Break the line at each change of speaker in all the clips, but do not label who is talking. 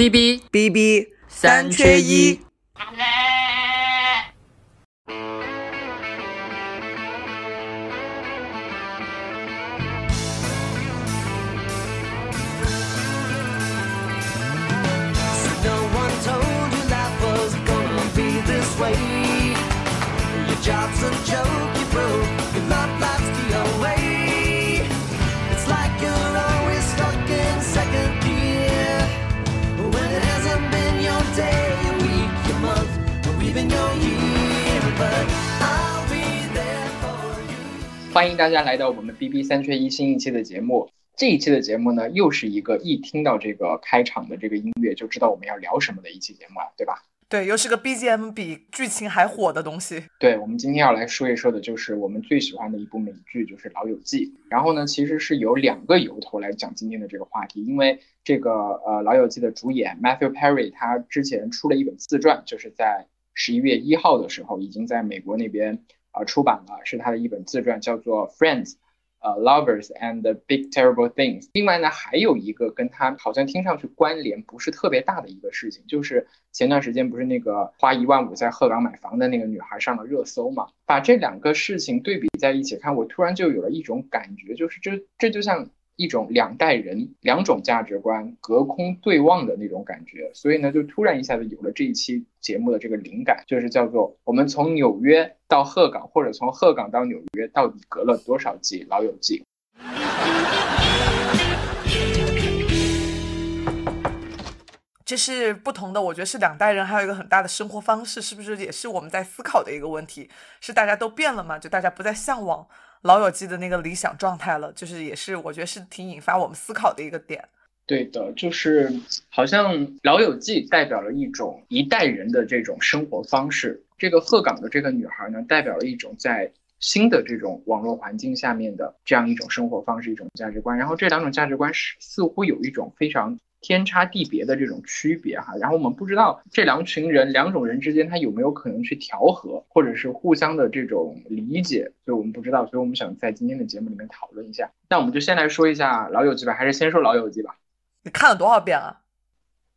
B B
B B
三缺一。欢迎大家来到我们 B B 三缺一新一期的节目。这一期的节目呢，又是一个一听到这个开场的这个音乐就知道我们要聊什么的一期节目了，对吧？
对，又是个 B G M 比剧情还火的东西。
对，我们今天要来说一说的就是我们最喜欢的一部美剧，就是《老友记》。然后呢，其实是有两个由头来讲今天的这个话题，因为这个呃《老友记》的主演 Matthew Perry 他之前出了一本自传，就是在十一月一号的时候已经在美国那边。啊，出版了是他的一本自传，叫做《Friends》，呃，《Lovers and Big Terrible Things》。另外呢，还有一个跟他好像听上去关联不是特别大的一个事情，就是前段时间不是那个花一万五在鹤岗买房的那个女孩上了热搜嘛？把这两个事情对比在一起看，我突然就有了一种感觉，就是这这就像。一种两代人、两种价值观隔空对望的那种感觉，所以呢，就突然一下子有了这一期节目的这个灵感，就是叫做我们从纽约到鹤岗，或者从鹤岗到纽约，到底隔了多少季《老友记》？
这是不同的，我觉得是两代人，还有一个很大的生活方式，是不是也是我们在思考的一个问题？是大家都变了吗？就大家不再向往。老友记的那个理想状态了，就是也是我觉得是挺引发我们思考的一个点。
对的，就是好像老友记代表了一种一代人的这种生活方式，这个鹤岗的这个女孩呢，代表了一种在新的这种网络环境下面的这样一种生活方式、一种价值观。然后这两种价值观是似乎有一种非常。天差地别的这种区别哈，然后我们不知道这两群人两种人之间他有没有可能去调和，或者是互相的这种理解，所以我们不知道，所以我们想在今天的节目里面讨论一下。那我们就先来说一下老友记吧，还是先说老友记吧？
你看了多少遍啊？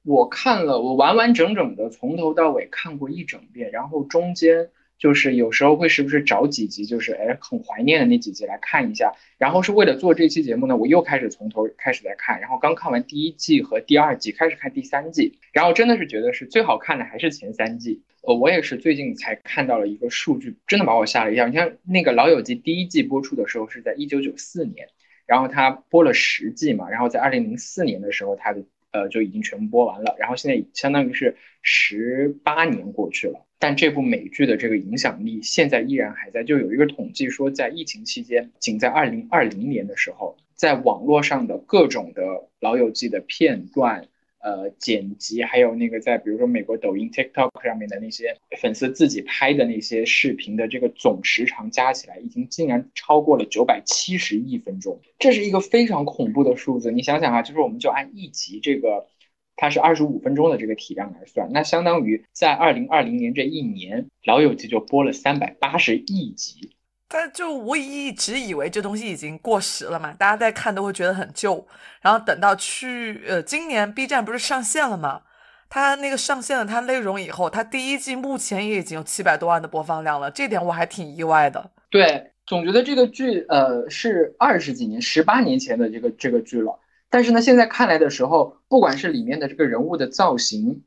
我看了，我完完整整的从头到尾看过一整遍，然后中间。就是有时候会时不时找几集，就是哎很怀念的那几集来看一下。然后是为了做这期节目呢，我又开始从头开始在看。然后刚看完第一季和第二季，开始看第三季。然后真的是觉得是最好看的还是前三季。呃，我也是最近才看到了一个数据，真的把我吓了一跳。你看那个《老友记》第一季播出的时候是在一九九四年，然后它播了十季嘛，然后在二零零四年的时候它的呃就已经全部播完了。然后现在相当于是十八年过去了。但这部美剧的这个影响力现在依然还在。就有一个统计说，在疫情期间，仅在二零二零年的时候，在网络上的各种的老友记的片段、呃剪辑，还有那个在比如说美国抖音 TikTok 上面的那些粉丝自己拍的那些视频的这个总时长加起来，已经竟然超过了九百七十亿分钟。这是一个非常恐怖的数字。你想想啊，就是我们就按一集这个。它是二十五分钟的这个体量来算，那相当于在二零二零年这一年，《老友记》就播了三百八十亿集。
但就我一直以为这东西已经过时了嘛，大家在看都会觉得很旧。然后等到去呃今年 B 站不是上线了嘛，它那个上线了它内容以后，它第一季目前也已经有七百多万的播放量了，这点我还挺意外的。
对，总觉得这个剧呃是二十几年、十八年前的这个这个剧了。但是呢，现在看来的时候，不管是里面的这个人物的造型，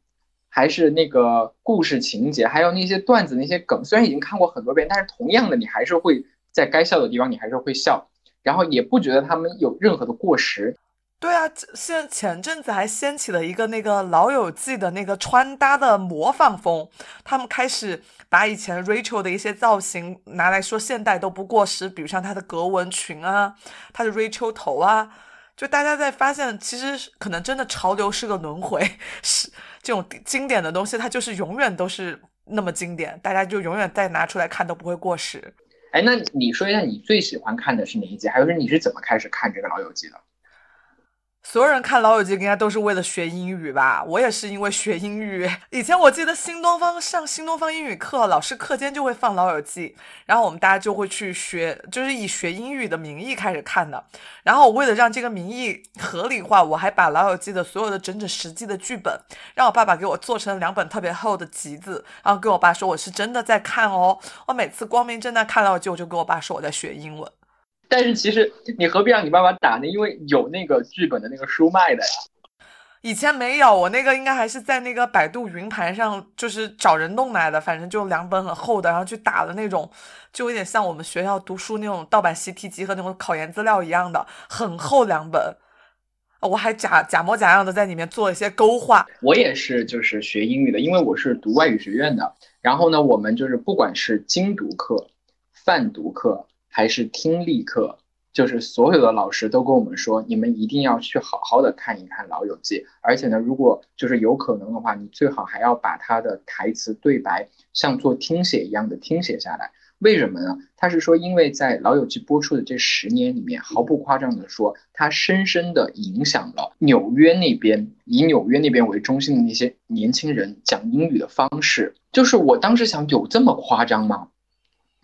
还是那个故事情节，还有那些段子、那些梗，虽然已经看过很多遍，但是同样的，你还是会在该笑的地方，你还是会笑，然后也不觉得他们有任何的过时。
对啊，现前阵子还掀起了一个那个老友记的那个穿搭的模仿风，他们开始把以前 Rachel 的一些造型拿来说现代都不过时，比如像她的格纹裙啊，她的 Rachel 头啊。就大家在发现，其实可能真的潮流是个轮回，是这种经典的东西，它就是永远都是那么经典，大家就永远再拿出来看都不会过时。
哎，那你说一下你最喜欢看的是哪一集？还有是你是怎么开始看这个《老友记》的？
所有人看《老友记》应该都是为了学英语吧？我也是因为学英语。以前我记得新东方上新东方英语课，老师课间就会放《老友记》，然后我们大家就会去学，就是以学英语的名义开始看的。然后我为了让这个名义合理化，我还把《老友记》的所有的整整十季的剧本，让我爸爸给我做成两本特别厚的集子，然后跟我爸说我是真的在看哦。我每次光明正大看《老友记》，我就跟我爸说我在学英文。
但是其实你何必让你爸爸打呢？因为有那个剧本的那个书卖的呀。
以前没有，我那个应该还是在那个百度云盘上，就是找人弄来的。反正就两本很厚的，然后去打的那种，就有点像我们学校读书那种盗版习题集和那种考研资料一样的，很厚两本。我还假假模假样的在里面做一些勾画。
我也是，就是学英语的，因为我是读外语学院的。然后呢，我们就是不管是精读课、泛读课。还是听力课，就是所有的老师都跟我们说，你们一定要去好好的看一看《老友记》，而且呢，如果就是有可能的话，你最好还要把他的台词对白像做听写一样的听写下来。为什么呢？他是说，因为在《老友记》播出的这十年里面，毫不夸张的说，它深深的影响了纽约那边以纽约那边为中心的那些年轻人讲英语的方式。就是我当时想，有这么夸张吗？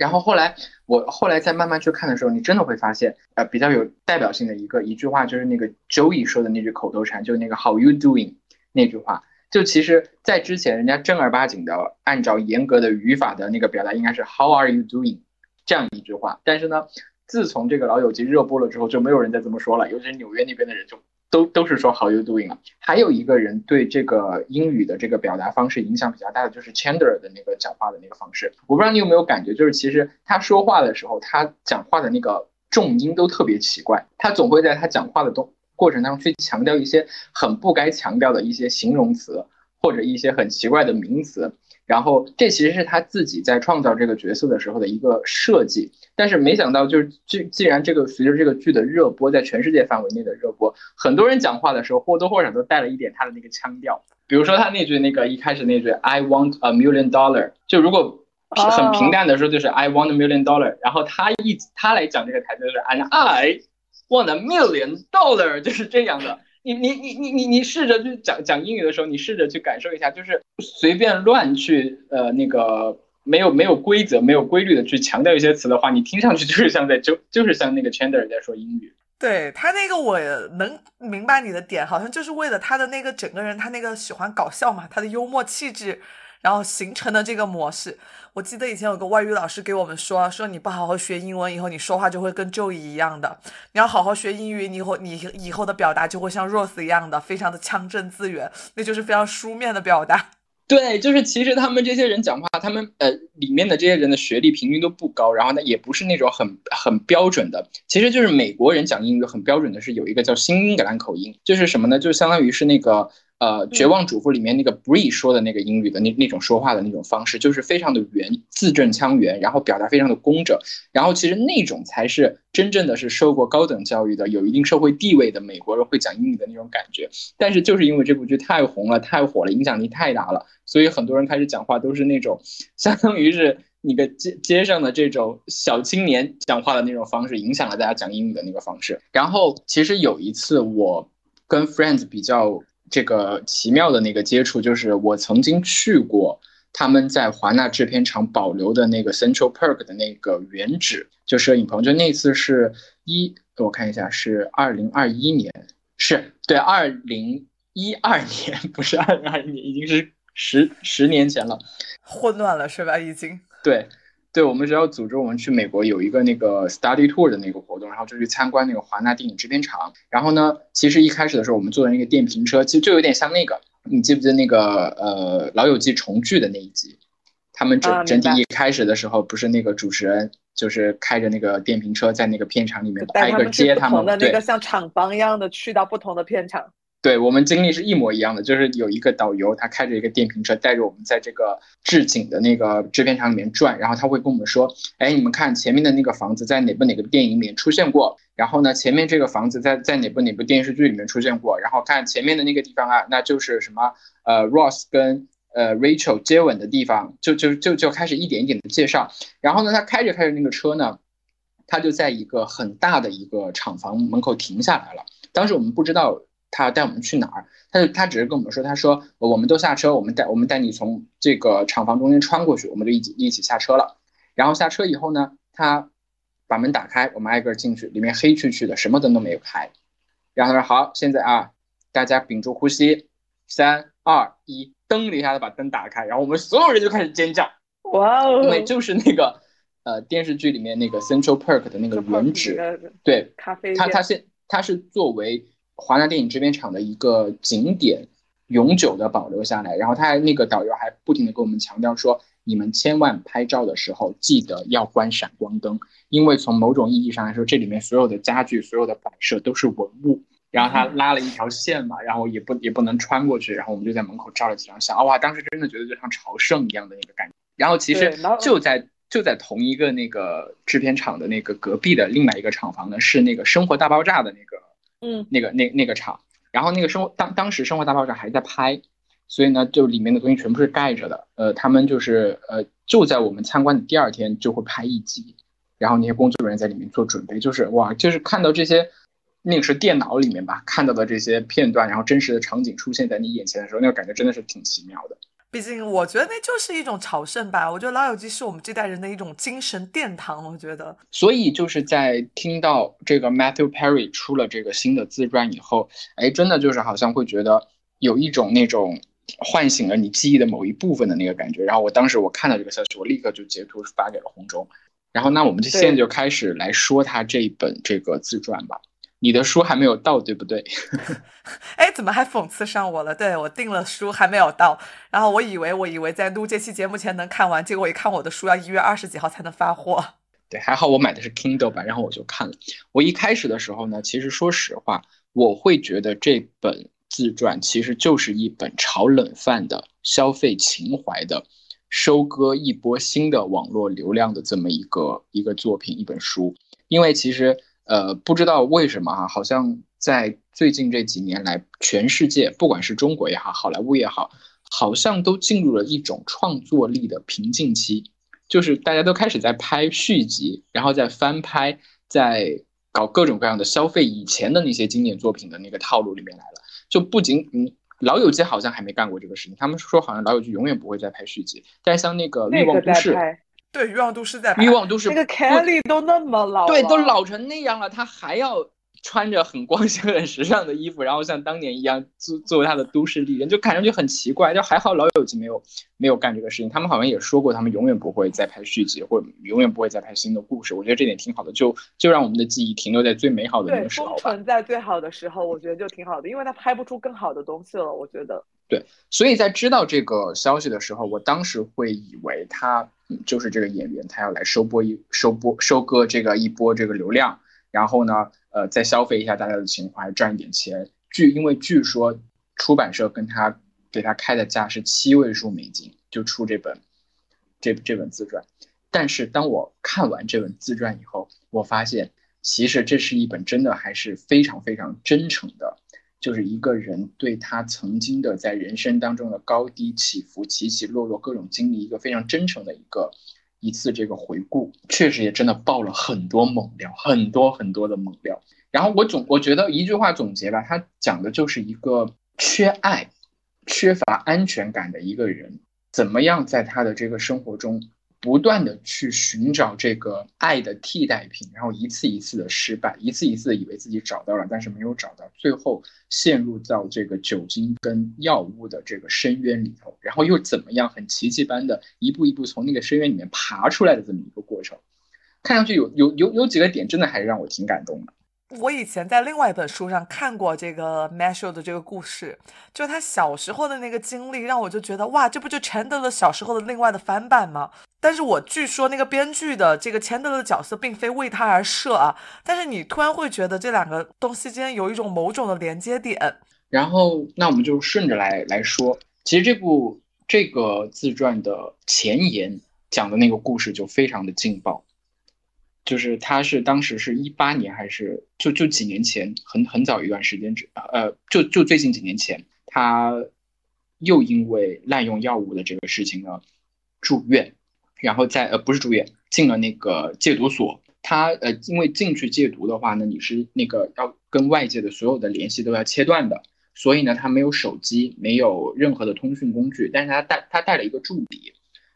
然后后来，我后来再慢慢去看的时候，你真的会发现，呃，比较有代表性的一个一句话，就是那个 Joey 说的那句口头禅，就那个 How you doing 那句话。就其实，在之前，人家正儿八经的按照严格的语法的那个表达，应该是 How are you doing 这样一句话。但是呢，自从这个老友记热播了之后，就没有人再这么说了，尤其是纽约那边的人就。都都是说 How you doing 啊？还有一个人对这个英语的这个表达方式影响比较大的，就是 Chandler 的那个讲话的那个方式。我不知道你有没有感觉，就是其实他说话的时候，他讲话的那个重音都特别奇怪，他总会在他讲话的动过程当中去强调一些很不该强调的一些形容词，或者一些很奇怪的名词。然后这其实是他自己在创造这个角色的时候的一个设计，但是没想到就是既既然这个随着这个剧的热播，在全世界范围内的热播，很多人讲话的时候或多或少都带了一点他的那个腔调，比如说他那句那个一开始那句 I want a million dollar，就如果很平淡的说就是 I want a million dollar，然后他一他来讲这个台词就是 And I want a million dollar，就是这样的。你你你你你你试着去讲讲英语的时候，你试着去感受一下，就是随便乱去呃那个没有没有规则、没有规律的去强调一些词的话，你听上去就是像在就就是像那个 Chandler 在说英语。
对他那个我能明白你的点，好像就是为了他的那个整个人，他那个喜欢搞笑嘛，他的幽默气质。然后形成的这个模式，我记得以前有个外语老师给我们说，说你不好好学英文，以后你说话就会跟 Joe 一样的。你要好好学英语，你以后你以后的表达就会像 Rose 一样的，非常的腔正自圆，那就是非常书面的表达。
对，就是其实他们这些人讲话，他们呃里面的这些人的学历平均都不高，然后呢也不是那种很很标准的，其实就是美国人讲英语很标准的是有一个叫新英格兰口音，就是什么呢？就相当于是那个。呃，绝望主妇里面那个 Bree 说的那个英语的那那种说话的那种方式，就是非常的圆，字正腔圆，然后表达非常的工整，然后其实那种才是真正的是受过高等教育的、有一定社会地位的美国人会讲英语的那种感觉。但是就是因为这部剧太红了、太火了，影响力太大了，所以很多人开始讲话都是那种相当于是你的街街上的这种小青年讲话的那种方式，影响了大家讲英语的那个方式。然后其实有一次我跟 Friends 比较。这个奇妙的那个接触，就是我曾经去过他们在华纳制片厂保留的那个 Central Park 的那个原址，就摄影棚。就那次是一，我看一下，是二零二一年，是对，二零一二年，不是二零二一年，已经是十十年前了，
混乱了是吧？已经
对。对我们学校组织我们去美国有一个那个 study tour 的那个活动，然后就去参观那个华纳电影制片厂。然后呢，其实一开始的时候我们坐的那个电瓶车，其实就有点像那个，你记不记得那个呃《老友记》重聚的那一集？他们整整体一开始的时候，不是那个主持人就是开着那个电瓶车在那个片场里面挨个接他们，
的那个像厂房一样的去到不同的片场。
对我们经历是一模一样的，就是有一个导游，他开着一个电瓶车，带着我们在这个置景的那个制片厂里面转，然后他会跟我们说，哎，你们看前面的那个房子在哪部哪个电影里面出现过，然后呢，前面这个房子在在哪部哪部电视剧里面出现过，然后看前面的那个地方啊，那就是什么呃，Ross 跟呃 Rachel 接吻的地方，就就就就开始一点一点的介绍，然后呢，他开着开着那个车呢，他就在一个很大的一个厂房门口停下来了，当时我们不知道。他要带我们去哪儿？他就他只是跟我们说，他说我们都下车，我们带我们带你从这个厂房中间穿过去，我们就一起一起下车了。然后下车以后呢，他把门打开，我们挨个进去，里面黑黢黢的，什么灯都没有开。然后他说好，现在啊，大家屏住呼吸，三二一，噔一下子把灯打开，然后我们所有人就开始尖叫，
哇哦！
因为就是那个呃电视剧里面那个 Central Park 的那个原址，对，
咖啡
它它现它是作为华纳电影制片厂的一个景点，永久的保留下来。然后他还那个导游还不停的跟我们强调说，你们千万拍照的时候记得要关闪光灯，因为从某种意义上来说，这里面所有的家具、所有的摆设都是文物。然后他拉了一条线嘛，然后也不也不能穿过去，然后我们就在门口照了几张相。哇，当时真的觉得就像朝圣一样的那个感觉。然后其实就在就在同一个那个制片厂的那个隔壁的另外一个厂房呢，是那个《生活大爆炸》的那个，
嗯，
那个那那个厂。然后那个生活当当时《生活大爆炸》还在拍，所以呢，就里面的东西全部是盖着的。呃，他们就是呃就在我们参观的第二天就会拍一集，然后那些工作人员在里面做准备，就是哇，就是看到这些。那个是电脑里面吧看到的这些片段，然后真实的场景出现在你眼前的时候，那个感觉真的是挺奇妙的。
毕竟我觉得那就是一种朝圣吧。我觉得《老友记》是我们这代人的一种精神殿堂。我觉得，
所以就是在听到这个 Matthew Perry 出了这个新的自传以后，哎，真的就是好像会觉得有一种那种唤醒了你记忆的某一部分的那个感觉。然后我当时我看到这个消息，我立刻就截图发给了红中。然后那我们就现在就开始来说他这一本这个自传吧。你的书还没有到，对不对？
哎，怎么还讽刺上我了？对我订了书还没有到，然后我以为我以为在录这期节目前能看完，结果一看我的书要一月二十几号才能发货。
对，还好我买的是 Kindle 版，然后我就看了。我一开始的时候呢，其实说实话，我会觉得这本自传其实就是一本炒冷饭的消费情怀的，收割一波新的网络流量的这么一个一个作品一本书，因为其实。呃，不知道为什么哈，好像在最近这几年来，全世界不管是中国也好，好莱坞也好，好像都进入了一种创作力的瓶颈期，就是大家都开始在拍续集，然后在翻拍，在搞各种各样的消费以前的那些经典作品的那个套路里面来了。就不仅嗯，老友记好像还没干过这个事情，他们说好像老友记永远不会再拍续集，但像那个欲望都市。
对，欲望都市在
欲望都市
那个 Kelly 都那么老，
对，都老成那样了，他还要穿着很光鲜、很时尚的衣服，然后像当年一样作作为他的都市丽人，就看上去很奇怪。就还好老友记没有没有干这个事情，他们好像也说过，他们永远不会再拍续集，或者永远不会再拍新的故事。我觉得这点挺好的，就就让我们的记忆停留在最美好的那个时候吧。
存在最好的时候，我觉得就挺好的，因为他拍不出更好的东西了。我觉得
对，所以在知道这个消息的时候，我当时会以为他。就是这个演员，他要来收播一收播收割这个一波这个流量，然后呢，呃，再消费一下大家的情怀，赚一点钱。据因为据说出版社跟他给他开的价是七位数美金，就出这本这这本自传。但是当我看完这本自传以后，我发现其实这是一本真的还是非常非常真诚的。就是一个人对他曾经的在人生当中的高低起伏、起起落落各种经历，一个非常真诚的一个一次这个回顾，确实也真的爆了很多猛料，很多很多的猛料。然后我总我觉得一句话总结吧，他讲的就是一个缺爱、缺乏安全感的一个人，怎么样在他的这个生活中。不断的去寻找这个爱的替代品，然后一次一次的失败，一次一次的以为自己找到了，但是没有找到，最后陷入到这个酒精跟药物的这个深渊里头，然后又怎么样很奇迹般的一步一步从那个深渊里面爬出来的这么一个过程，看上去有有有有几个点真的还是让我挺感动的。
我以前在另外一本书上看过这个 m a s h e l 的这个故事，就他小时候的那个经历，让我就觉得哇，这不就钱德勒小时候的另外的翻版吗？但是我据说那个编剧的这个钱德勒的角色并非为他而设啊，但是你突然会觉得这两个东西间有一种某种的连接点。
然后那我们就顺着来来说，其实这部这个自传的前言讲的那个故事就非常的劲爆。就是他是当时是一八年还是就就几年前很很早一段时间，之呃就就最近几年前，他又因为滥用药物的这个事情呢住院，然后在呃不是住院进了那个戒毒所，他呃，因为进去戒毒的话呢，你是那个要跟外界的所有的联系都要切断的，所以呢，他没有手机，没有任何的通讯工具，但是他带他带了一个助理，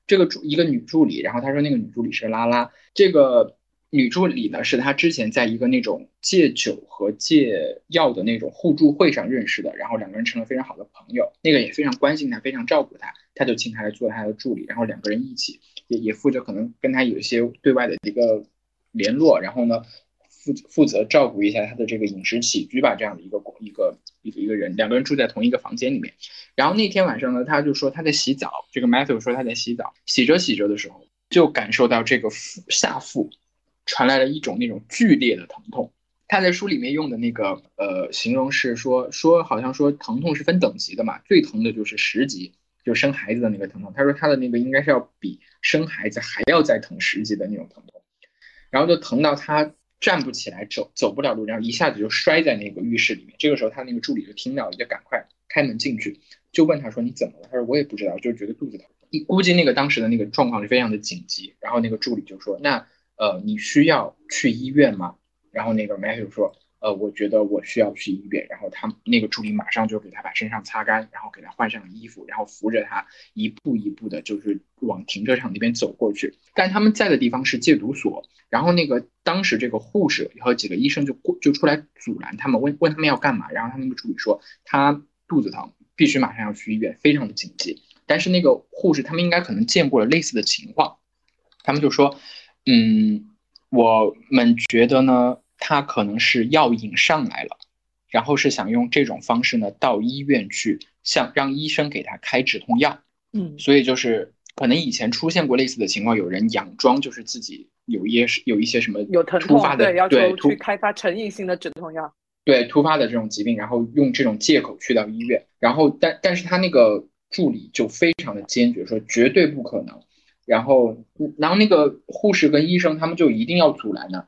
这个助一个女助理，然后他说那个女助理是拉拉，这个女助理呢是他之前在一个那种戒酒和戒药的那种互助会上认识的，然后两个人成了非常好的朋友，那个也非常关心他，非常照顾他，他就请他来做他的助理，然后两个人一起也也负责可能跟他有一些对外的一个。联络，然后呢，负负责照顾一下他的这个饮食起居吧，这样的一个一个一个一个人，两个人住在同一个房间里面。然后那天晚上呢，他就说他在洗澡，这个 Matthew 说他在洗澡，洗着洗着的时候，就感受到这个腹下腹传来了一种那种剧烈的疼痛。他在书里面用的那个呃形容是说说好像说疼痛是分等级的嘛，最疼的就是十级，就生孩子的那个疼痛。他说他的那个应该是要比生孩子还要再疼十级的那种疼痛。然后就疼到他站不起来，走走不了路，然后一下子就摔在那个浴室里面。这个时候，他那个助理就听到了，就赶快开门进去，就问他说：“你怎么了？”他说：“我也不知道，就觉得肚子疼。”你估计那个当时的那个状况是非常的紧急。然后那个助理就说：“那呃，你需要去医院吗？”然后那个 Matthew 说。呃，我觉得我需要去医院，然后他那个助理马上就给他把身上擦干，然后给他换上了衣服，然后扶着他一步一步的，就是往停车场那边走过去。但他们在的地方是戒毒所，然后那个当时这个护士和几个医生就过就出来阻拦他们，问问他们要干嘛。然后他那个助理说他肚子疼，必须马上要去医院，非常的紧急。但是那个护士他们应该可能见过了类似的情况，他们就说，嗯，我们觉得呢。他可能是药瘾上来了，然后是想用这种方式呢到医院去，想让医生给他开止痛药。
嗯，
所以就是可能以前出现过类似的情况，有人佯装就是自己有一些有一些什么
有疼痛
的，
要求去开发成瘾性的止痛药。
对突发的这种疾病，然后用这种借口去到医院，然后但但是他那个助理就非常的坚决，说绝对不可能。然后然后那个护士跟医生他们就一定要阻拦呢。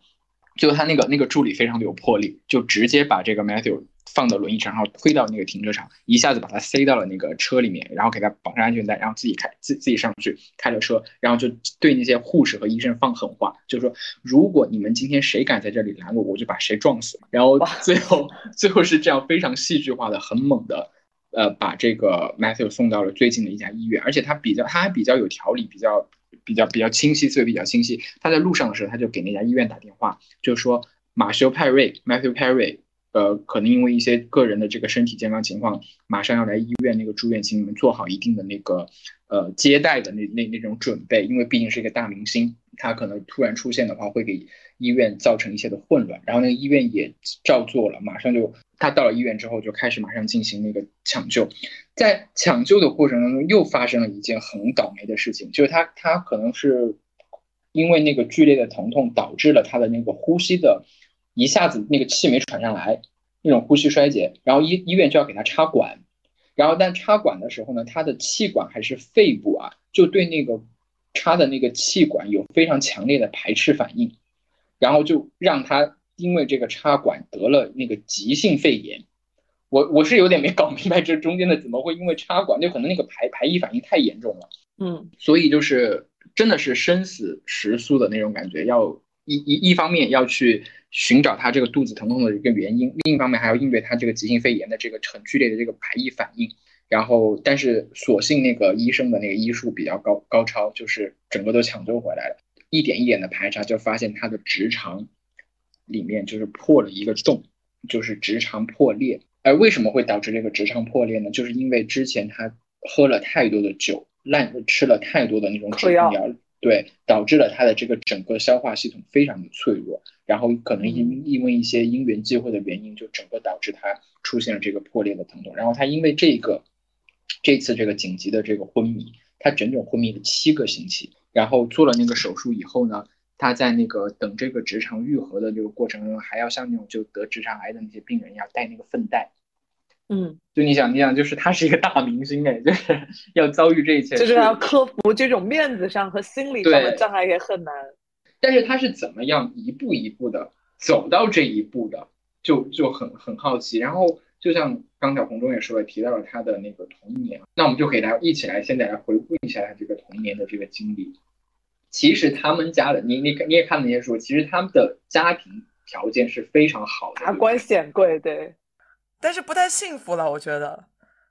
就他那个那个助理非常的有魄力，就直接把这个 Matthew 放到轮椅上，然后推到那个停车场，一下子把他塞到了那个车里面，然后给他绑上安全带，然后自己开自自己上去开了车，然后就对那些护士和医生放狠话，就是说如果你们今天谁敢在这里拦我，我就把谁撞死。然后最后最后是这样非常戏剧化的、很猛的，呃，把这个 Matthew 送到了最近的一家医院，而且他比较他还比较有条理，比较。比较比较清晰，思维比较清晰。他在路上的时候，他就给那家医院打电话，就说马修·派瑞 （Matthew Perry），呃，可能因为一些个人的这个身体健康情况，马上要来医院那个住院，请你们做好一定的那个呃接待的那那那种准备，因为毕竟是一个大明星，他可能突然出现的话，会给医院造成一些的混乱。然后那个医院也照做了，马上就。他到了医院之后，就开始马上进行那个抢救，在抢救的过程当中，又发生了一件很倒霉的事情，就是他他可能是因为那个剧烈的疼痛导致了他的那个呼吸的，一下子那个气没喘上来，那种呼吸衰竭，然后医医院就要给他插管，然后但插管的时候呢，他的气管还是肺部啊，就对那个插的那个气管有非常强烈的排斥反应，然后就让他。因为这个插管得了那个急性肺炎，我我是有点没搞明白这中间的怎么会因为插管，就可能那个排排异反应太严重了，
嗯，
所以就是真的是生死时速的那种感觉，要一一一方面要去寻找他这个肚子疼痛的一个原因，另一方面还要应对他这个急性肺炎的这个很剧烈的这个排异反应，然后但是所幸那个医生的那个医术比较高高超，就是整个都抢救回来了，一点一点的排查就发现他的直肠。里面就是破了一个洞，就是直肠破裂。而为什么会导致这个直肠破裂呢？就是因为之前他喝了太多的酒，烂吃了太多的那种止痛药，对，导致了他的这个整个消化系统非常的脆弱。然后可能因因为一些因缘际会的原因，就整个导致他出现了这个破裂的疼痛。然后他因为这个这次这个紧急的这个昏迷，他整整昏迷了七个星期。然后做了那个手术以后呢？他在那个等这个直肠愈合的这个过程中，还要像那种就得直肠癌的那些病人一样带那个粪袋。
嗯，
就你想，你想，就是他是一个大明星哎，就是要遭遇这一切，
就是要克服这种面子上和心理上的障碍也很难。
但是他是怎么样一步一步的走到这一步的，就就很很好奇。然后就像刚才洪忠也说了，提到了他的那个童年，那我们就可以来一起来现在来回顾一下他这个童年的这个经历。其实他们家的，你你你也看那些书，其实他们的家庭条件是非常好的，
达官显贵，对，
但是不太幸福了，我觉得。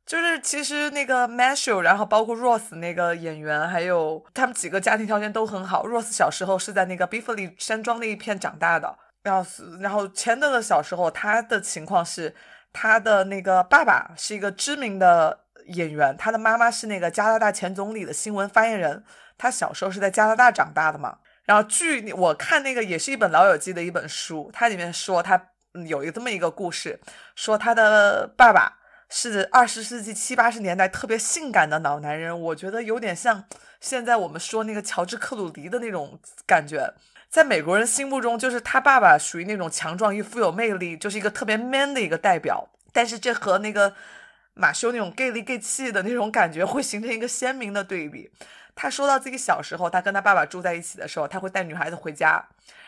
就是其实那个 Marshall，然后包括 Ross 那个演员，还有他们几个家庭条件都很好。Ross 小时候是在那个 Beverly 山庄那一片长大的，然后然后 Chandler 小时候他的情况是，他的那个爸爸是一个知名的演员，他的妈妈是那个加拿大前总理的新闻发言人。他小时候是在加拿大长大的嘛。然后据我看那个也是一本老友记的一本书，它里面说他有一个这么一个故事，说他的爸爸。是二十世纪七八十年代特别性感的老男人，我觉得有点像现在我们说那个乔治克鲁尼的那种感觉。在美国人心目中，就是他爸爸属于那种强壮又富有魅力，就是一个特别 man 的一个代表。但是这和那个马修那种 gay 里 gay 气的那种感觉会形成一个鲜明的对比。他说到自己小时候，他跟他爸爸住在一起的时候，他会带女孩子回家，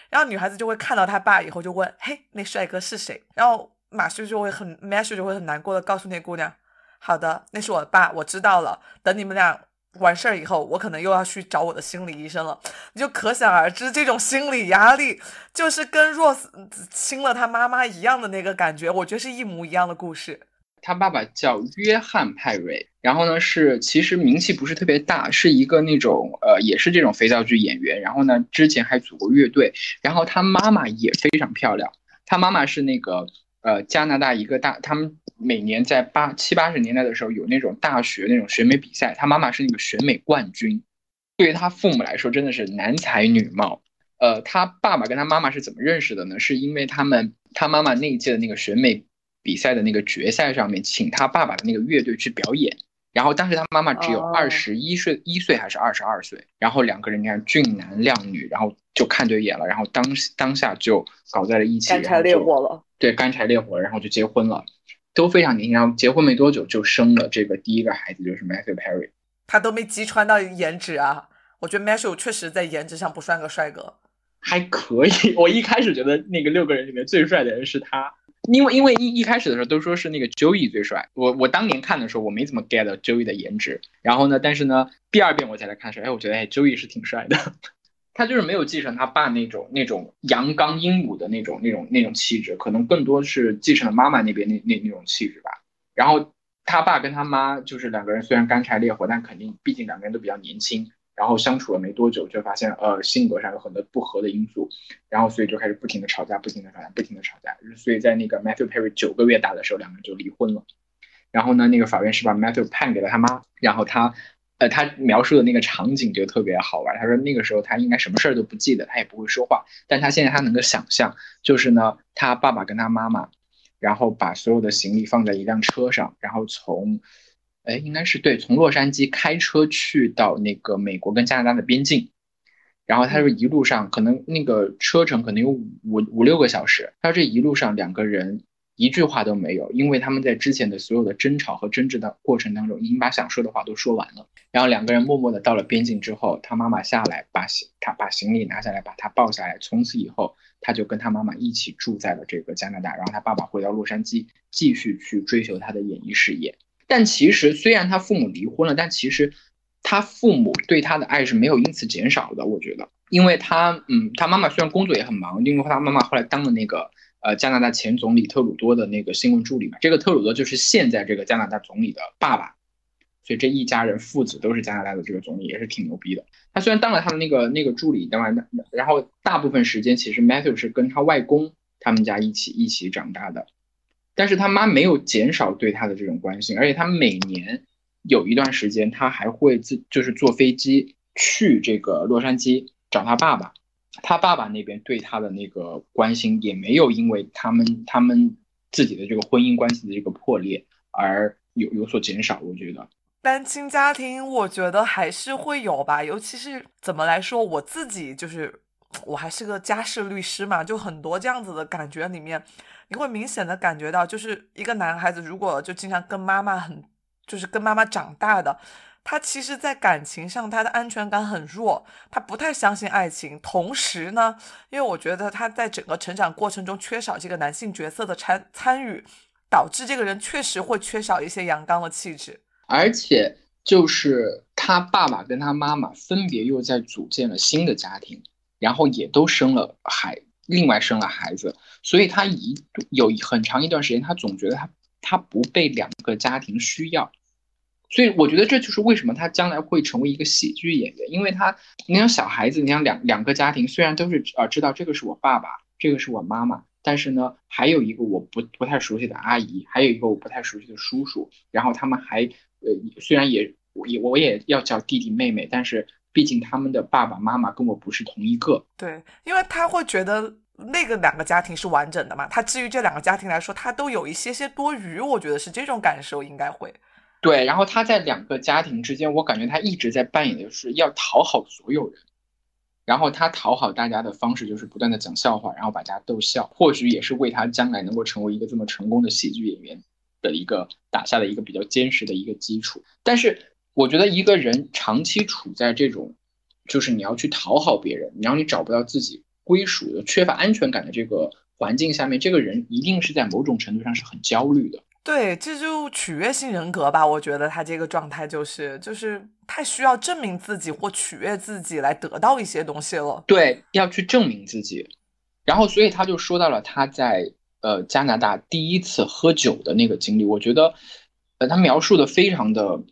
然后女孩子就会看到他爸以后就问：“嘿，那帅哥是谁？”然后。马修就会很，马修就会很难过的告诉那姑娘：“好的，那是我爸，我知道了。等你们俩完事儿以后，我可能又要去找我的心理医生了。”你就可想而知，这种心理压力就是跟若斯亲了他妈妈一样的那个感觉，我觉得是一模一样的故事。
他爸爸叫约翰派瑞，然后呢是其实名气不是特别大，是一个那种呃也是这种肥皂剧演员，然后呢之前还组过乐队，然后他妈妈也非常漂亮，他妈妈是那个。呃，加拿大一个大，他们每年在八七八十年代的时候有那种大学那种选美比赛，他妈妈是那个选美冠军，对于他父母来说真的是男才女貌。呃，他爸爸跟他妈妈是怎么认识的呢？是因为他们他妈妈那一届的那个选美比赛的那个决赛上面，请他爸爸的那个乐队去表演。然后当时他妈妈只有二十一岁，一岁还是二十二岁。然后两个人你看俊男靓女，然后就看对眼了，然后当当下就搞在了一起，
干柴烈火了。
对，干柴烈火，然后就结婚了，都非常年轻。然后结婚没多久就生了这个第一个孩子，就是 Matthew Perry。
他都没击穿到颜值啊！我觉得 Matthew 确实在颜值上不算个帅哥，
还可以。我一开始觉得那个六个人里面最帅的人是他。因为因为一一开始的时候都说是那个 Joey 最帅，我我当年看的时候我没怎么 get Joey 的颜值，然后呢，但是呢，第二遍我再来看的时，哎，我觉得哎 Joey 是挺帅的，他就是没有继承他爸那种那种阳刚英武的那种那种那种气质，可能更多是继承了妈妈那边那那那种气质吧。然后他爸跟他妈就是两个人虽然干柴烈火，但肯定毕竟两个人都比较年轻。然后相处了没多久，就发现呃性格上有很多不合的因素，然后所以就开始不停的吵架，不停的吵架，不停的吵架。所以在那个 Matthew Perry 九个月大的时候，两个人就离婚了。然后呢，那个法院是把 Matthew 判给了他妈。然后他，呃，他描述的那个场景就特别好玩。他说那个时候他应该什么事儿都不记得，他也不会说话，但他现在他能够想象，就是呢，他爸爸跟他妈妈，然后把所有的行李放在一辆车上，然后从。哎，应该是对，从洛杉矶开车去到那个美国跟加拿大的边境，然后他说一路上可能那个车程可能有五五六个小时，他说这一路上两个人一句话都没有，因为他们在之前的所有的争吵和争执的过程当中，已经把想说的话都说完了。然后两个人默默的到了边境之后，他妈妈下来把行他把行李拿下来，把他抱下来，从此以后他就跟他妈妈一起住在了这个加拿大，然后他爸爸回到洛杉矶继续去追求他的演艺事业。但其实，虽然他父母离婚了，但其实他父母对他的爱是没有因此减少的。我觉得，因为他，嗯，他妈妈虽然工作也很忙，因为他妈妈后来当了那个呃加拿大前总理特鲁多的那个新闻助理嘛。这个特鲁多就是现在这个加拿大总理的爸爸，所以这一家人父子都是加拿大的这个总理，也是挺牛逼的。他虽然当了他的那个那个助理，当然，然后大部分时间其实 Matthew 是跟他外公他们家一起一起长大的。但是他妈没有减少对他的这种关心，而且他每年有一段时间，他还会自就是坐飞机去这个洛杉矶找他爸爸，他爸爸那边对他的那个关心也没有因为他们他们自己的这个婚姻关系的这个破裂而有有所减少。我觉得
单亲家庭，我觉得还是会有吧，尤其是怎么来说，我自己就是我还是个家事律师嘛，就很多这样子的感觉里面。你会明显的感觉到，就是一个男孩子如果就经常跟妈妈很，就是跟妈妈长大的，他其实，在感情上他的安全感很弱，他不太相信爱情。同时呢，因为我觉得他在整个成长过程中缺少这个男性角色的参参与，导致这个人确实会缺少一些阳刚的气质。
而且就是他爸爸跟他妈妈分别又在组建了新的家庭，然后也都生了孩，另外生了孩子，所以他一有很长一段时间，他总觉得他他不被两个家庭需要，所以我觉得这就是为什么他将来会成为一个喜剧演员，因为他你像小孩子，你像两两个家庭虽然都是呃知道这个是我爸爸，这个是我妈妈，但是呢还有一个我不不太熟悉的阿姨，还有一个我不太熟悉的叔叔，然后他们还呃虽然也。我也我也要叫弟弟妹妹，但是毕竟他们的爸爸妈妈跟我不是同一个。
对，因为他会觉得那个两个家庭是完整的嘛。他至于这两个家庭来说，他都有一些些多余。我觉得是这种感受，应该会。
对，然后他在两个家庭之间，我感觉他一直在扮演的是要讨好所有人。然后他讨好大家的方式就是不断的讲笑话，然后把大家逗笑。或许也是为他将来能够成为一个这么成功的喜剧演员的一个打下了一个比较坚实的一个基础。但是。我觉得一个人长期处在这种，就是你要去讨好别人，然后你找不到自己归属的、缺乏安全感的这个环境下面，这个人一定是在某种程度上是很焦虑的。
对，这就取悦性人格吧。我觉得他这个状态就是，就是太需要证明自己或取悦自己来得到一些东西了。
对，要去证明自己。然后，所以他就说到了他在呃加拿大第一次喝酒的那个经历。我觉得，呃，他描述的非常的。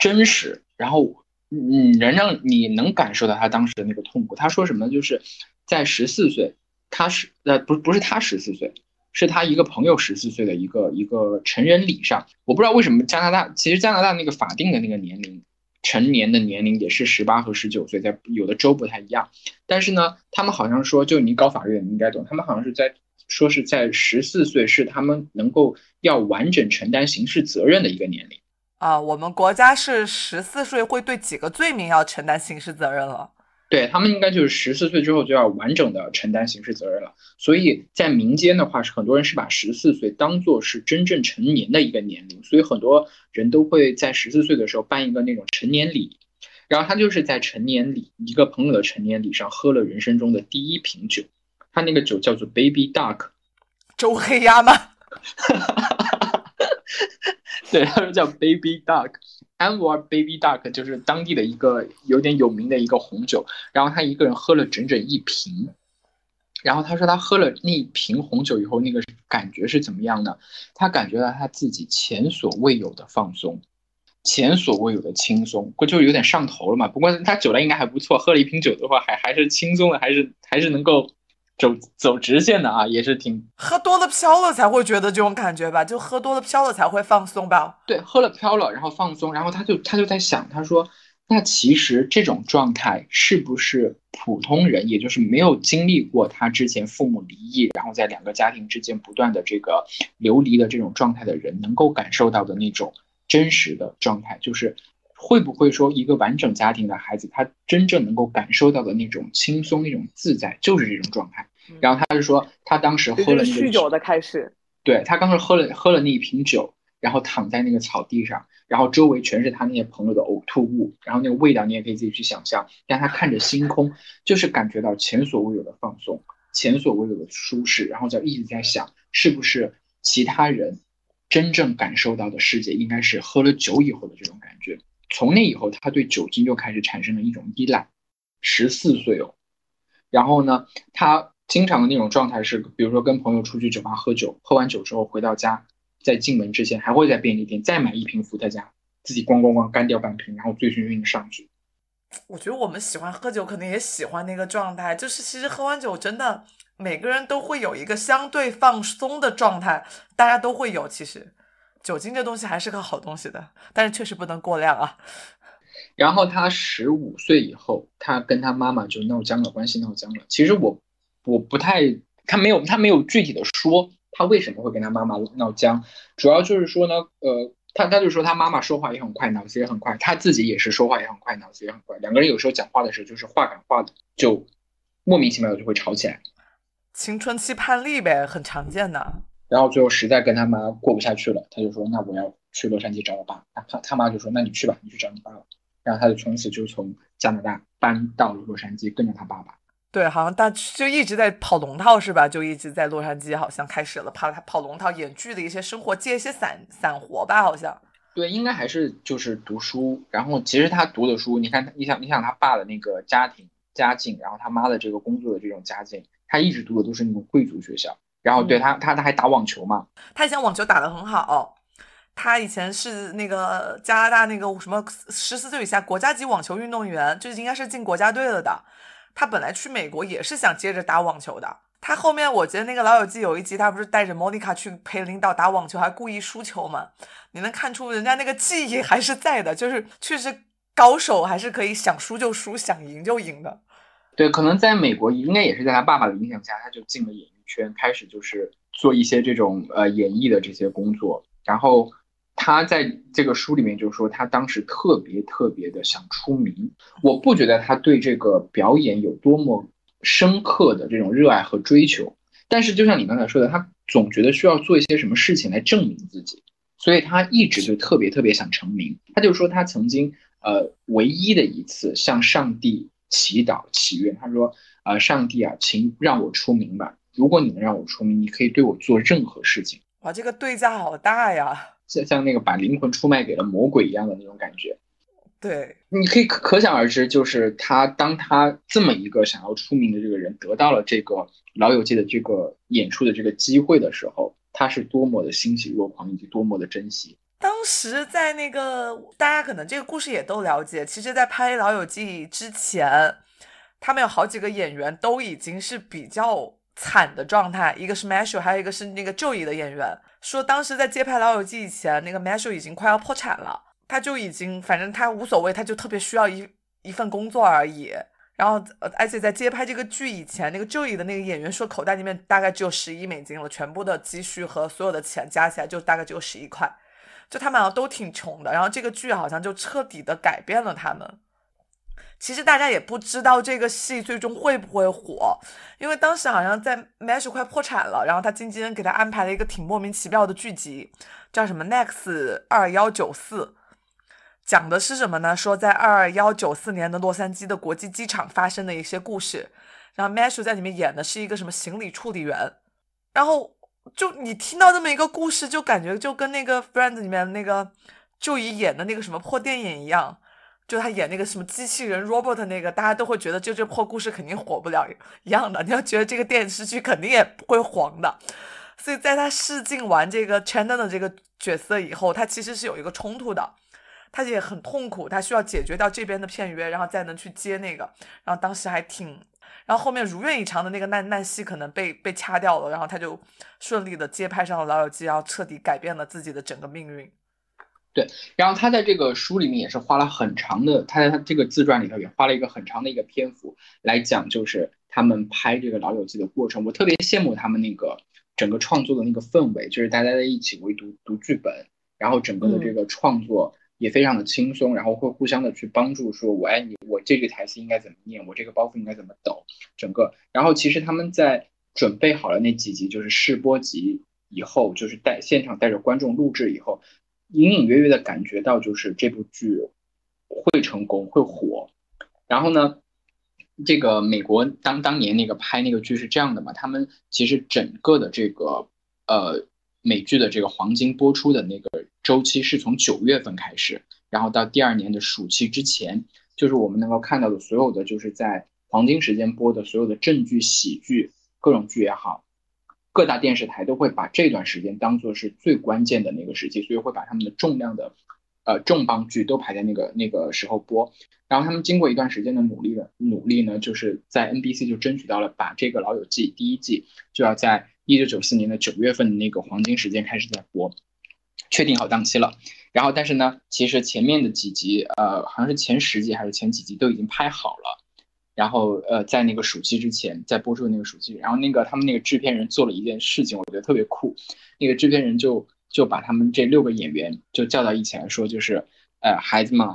真实，然后嗯，能让你能感受到他当时的那个痛苦。他说什么？就是在十四岁，他是呃不不是他十四岁，是他一个朋友十四岁的一个一个成人礼上。我不知道为什么加拿大，其实加拿大那个法定的那个年龄，成年的年龄也是十八和十九岁，在有的州不太一样。但是呢，他们好像说，就你搞法律的你应该懂，他们好像是在说是在十四岁是他们能够要完整承担刑事责任的一个年龄。
啊，我们国家是十四岁会对几个罪名要承担刑事责任了？
对他们应该就是十四岁之后就要完整的承担刑事责任了。所以在民间的话，是很多人是把十四岁当做是真正成年的一个年龄，所以很多人都会在十四岁的时候办一个那种成年礼，然后他就是在成年礼一个朋友的成年礼上喝了人生中的第一瓶酒，他那个酒叫做 Baby Duck，
周黑鸭吗？
对，他说叫 Baby Duck，Amber Baby Duck 就是当地的一个有点有名的一个红酒。然后他一个人喝了整整一瓶。然后他说他喝了那一瓶红酒以后，那个感觉是怎么样呢？他感觉到他自己前所未有的放松，前所未有的轻松，不就有点上头了嘛？不过他酒量应该还不错，喝了一瓶酒的话，还还是轻松的，还是还是能够。走走直线的啊，也是挺
喝多了飘了才会觉得这种感觉吧，就喝多了飘了才会放松吧。
对，喝了飘了，然后放松，然后他就他就在想，他说，那其实这种状态是不是普通人，也就是没有经历过他之前父母离异，然后在两个家庭之间不断的这个流离的这种状态的人，能够感受到的那种真实的状态，就是会不会说一个完整家庭的孩子，他真正能够感受到的那种轻松、那种自在，就是这种状态。然后他就说，他当时喝了那
酗酒的开始，
对他刚刚喝了喝了那一瓶酒，然后躺在那个草地上，然后周围全是他那些朋友的呕吐物，然后那个味道你也可以自己去想象。但他看着星空，就是感觉到前所未有的放松，前所未有的舒适，然后就一直在想，是不是其他人真正感受到的世界，应该是喝了酒以后的这种感觉。从那以后，他对酒精就开始产生了一种依赖。十四岁哦，然后呢，他。经常的那种状态是，比如说跟朋友出去酒吧喝酒，喝完酒之后回到家，在进门之前还会在便利店再买一瓶伏特加，自己咣咣咣干掉半瓶，然后醉醺醺的上去。
我觉得我们喜欢喝酒，可能也喜欢那个状态，就是其实喝完酒真的每个人都会有一个相对放松的状态，大家都会有。其实酒精这东西还是个好东西的，但是确实不能过量啊。
然后他十五岁以后，他跟他妈妈就闹僵了，关系闹僵了。其实我。我不太，他没有，他没有具体的说他为什么会跟他妈妈闹僵，主要就是说呢，呃，他他就说他妈妈说话也很快，脑子也很快，他自己也是说话也很快，脑子也很快，两个人有时候讲话的时候就是话赶话的，就莫名其妙的就会吵起来。
青春期叛逆呗，很常见的。
然后最后实在跟他妈过不下去了，他就说那我要去洛杉矶找我爸，他他妈就说那你去吧，你去找你爸吧。然后他就从此就从加拿大搬到了洛杉矶，跟着他爸爸。
对，好像大就一直在跑龙套是吧？就一直在洛杉矶，好像开始了跑跑龙套、演剧的一些生活，接一些散散活吧，好像。
对，应该还是就是读书。然后其实他读的书，你看，你想，你想他爸的那个家庭家境，然后他妈的这个工作的这种家境，他一直读的都是那种贵族学校。然后对他，他他还打网球嘛？
他以前网球打得很好。他以前是那个加拿大那个什么十四岁以下国家级网球运动员，就是应该是进国家队了的。他本来去美国也是想接着打网球的。他后面我觉得那个老友记有一集，他不是带着莫妮卡去陪领导打网球，还故意输球嘛？你能看出人家那个记忆还是在的，就是确实高手还是可以想输就输，想赢就赢的。
对，可能在美国应该也是在他爸爸的影响下，他就进了演艺圈，开始就是做一些这种呃演绎的这些工作。然后他在这个书里面就说，他当时特别特别的想出名。我不觉得他对这个表演有多么。深刻的这种热爱和追求，但是就像你刚才说的，他总觉得需要做一些什么事情来证明自己，所以他一直就特别特别想成名。他就说他曾经呃唯一的一次向上帝祈祷祈愿，他说呃上帝啊，请让我出名吧！如果你能让我出名，你可以对我做任何事情。
哇，这个对价好大呀！
像像那个把灵魂出卖给了魔鬼一样的那种感觉。
对，
你可以可可想而知，就是他当他这么一个想要出名的这个人得到了这个《老友记》的这个演出的这个机会的时候，他是多么的欣喜若狂，以及多么的珍惜。
当时在那个大家可能这个故事也都了解，其实，在拍《老友记》之前，他们有好几个演员都已经是比较惨的状态，一个是 Marshall，还有一个是那个 Joey 的演员，说当时在接拍《老友记》以前，那个 Marshall 已经快要破产了。他就已经，反正他无所谓，他就特别需要一一份工作而已。然后，而且在接拍这个剧以前，那个 Joey 的那个演员说，口袋里面大概只有十亿美金了，全部的积蓄和所有的钱加起来就大概只有十一块，就他们好像都挺穷的。然后这个剧好像就彻底的改变了他们。其实大家也不知道这个戏最终会不会火，因为当时好像在 Mesh 快破产了，然后他经纪人给他安排了一个挺莫名其妙的剧集，叫什么 Next 二幺九四。讲的是什么呢？说在二幺九四年的洛杉矶的国际机场发生的一些故事，然后 Mash 在里面演的是一个什么行李处理员，然后就你听到这么一个故事，就感觉就跟那个 Friends 里面那个就以演的那个什么破电影一样，就他演那个什么机器人 Robot 那个，大家都会觉得就这破故事肯定火不了一样的，你要觉得这个电视剧肯定也不会黄的，所以在他试镜完这个 Chandler 的这个角色以后，他其实是有一个冲突的。他也很痛苦，他需要解决掉这边的片约，然后再能去接那个。然后当时还挺，然后后面如愿以偿的那个难难戏可能被被掐掉了，然后他就顺利的接拍上了《老友记》，然后彻底改变了自己的整个命运。
对，然后他在这个书里面也是花了很长的，他在他这个自传里头也花了一个很长的一个篇幅来讲，就是他们拍这个《老友记》的过程。我特别羡慕他们那个整个创作的那个氛围，就是大家在一起围读读剧本，然后整个的这个创作。也非常的轻松，然后会互相的去帮助，说我爱你，我这句台词应该怎么念，我这个包袱应该怎么抖，整个，然后其实他们在准备好了那几集，就是试播集以后，就是带现场带着观众录制以后，隐隐约约的感觉到就是这部剧会成功会火，然后呢，这个美国当当年那个拍那个剧是这样的嘛，他们其实整个的这个呃。美剧的这个黄金播出的那个周期是从九月份开始，然后到第二年的暑期之前，就是我们能够看到的所有的就是在黄金时间播的所有的正剧、喜剧、各种剧也好，各大电视台都会把这段时间当做是最关键的那个时期，所以会把他们的重量的，呃重磅剧都排在那个那个时候播。然后他们经过一段时间的努力的努力呢，就是在 NBC 就争取到了把这个《老友记》第一季就要在。一九九四年的九月份的那个黄金时间开始在播，确定好档期了。然后，但是呢，其实前面的几集，呃，好像是前十集还是前几集都已经拍好了。然后，呃，在那个暑期之前，在播出的那个暑期，然后那个他们那个制片人做了一件事情，我觉得特别酷。那个制片人就就把他们这六个演员就叫到一起来说，就是，呃，孩子们，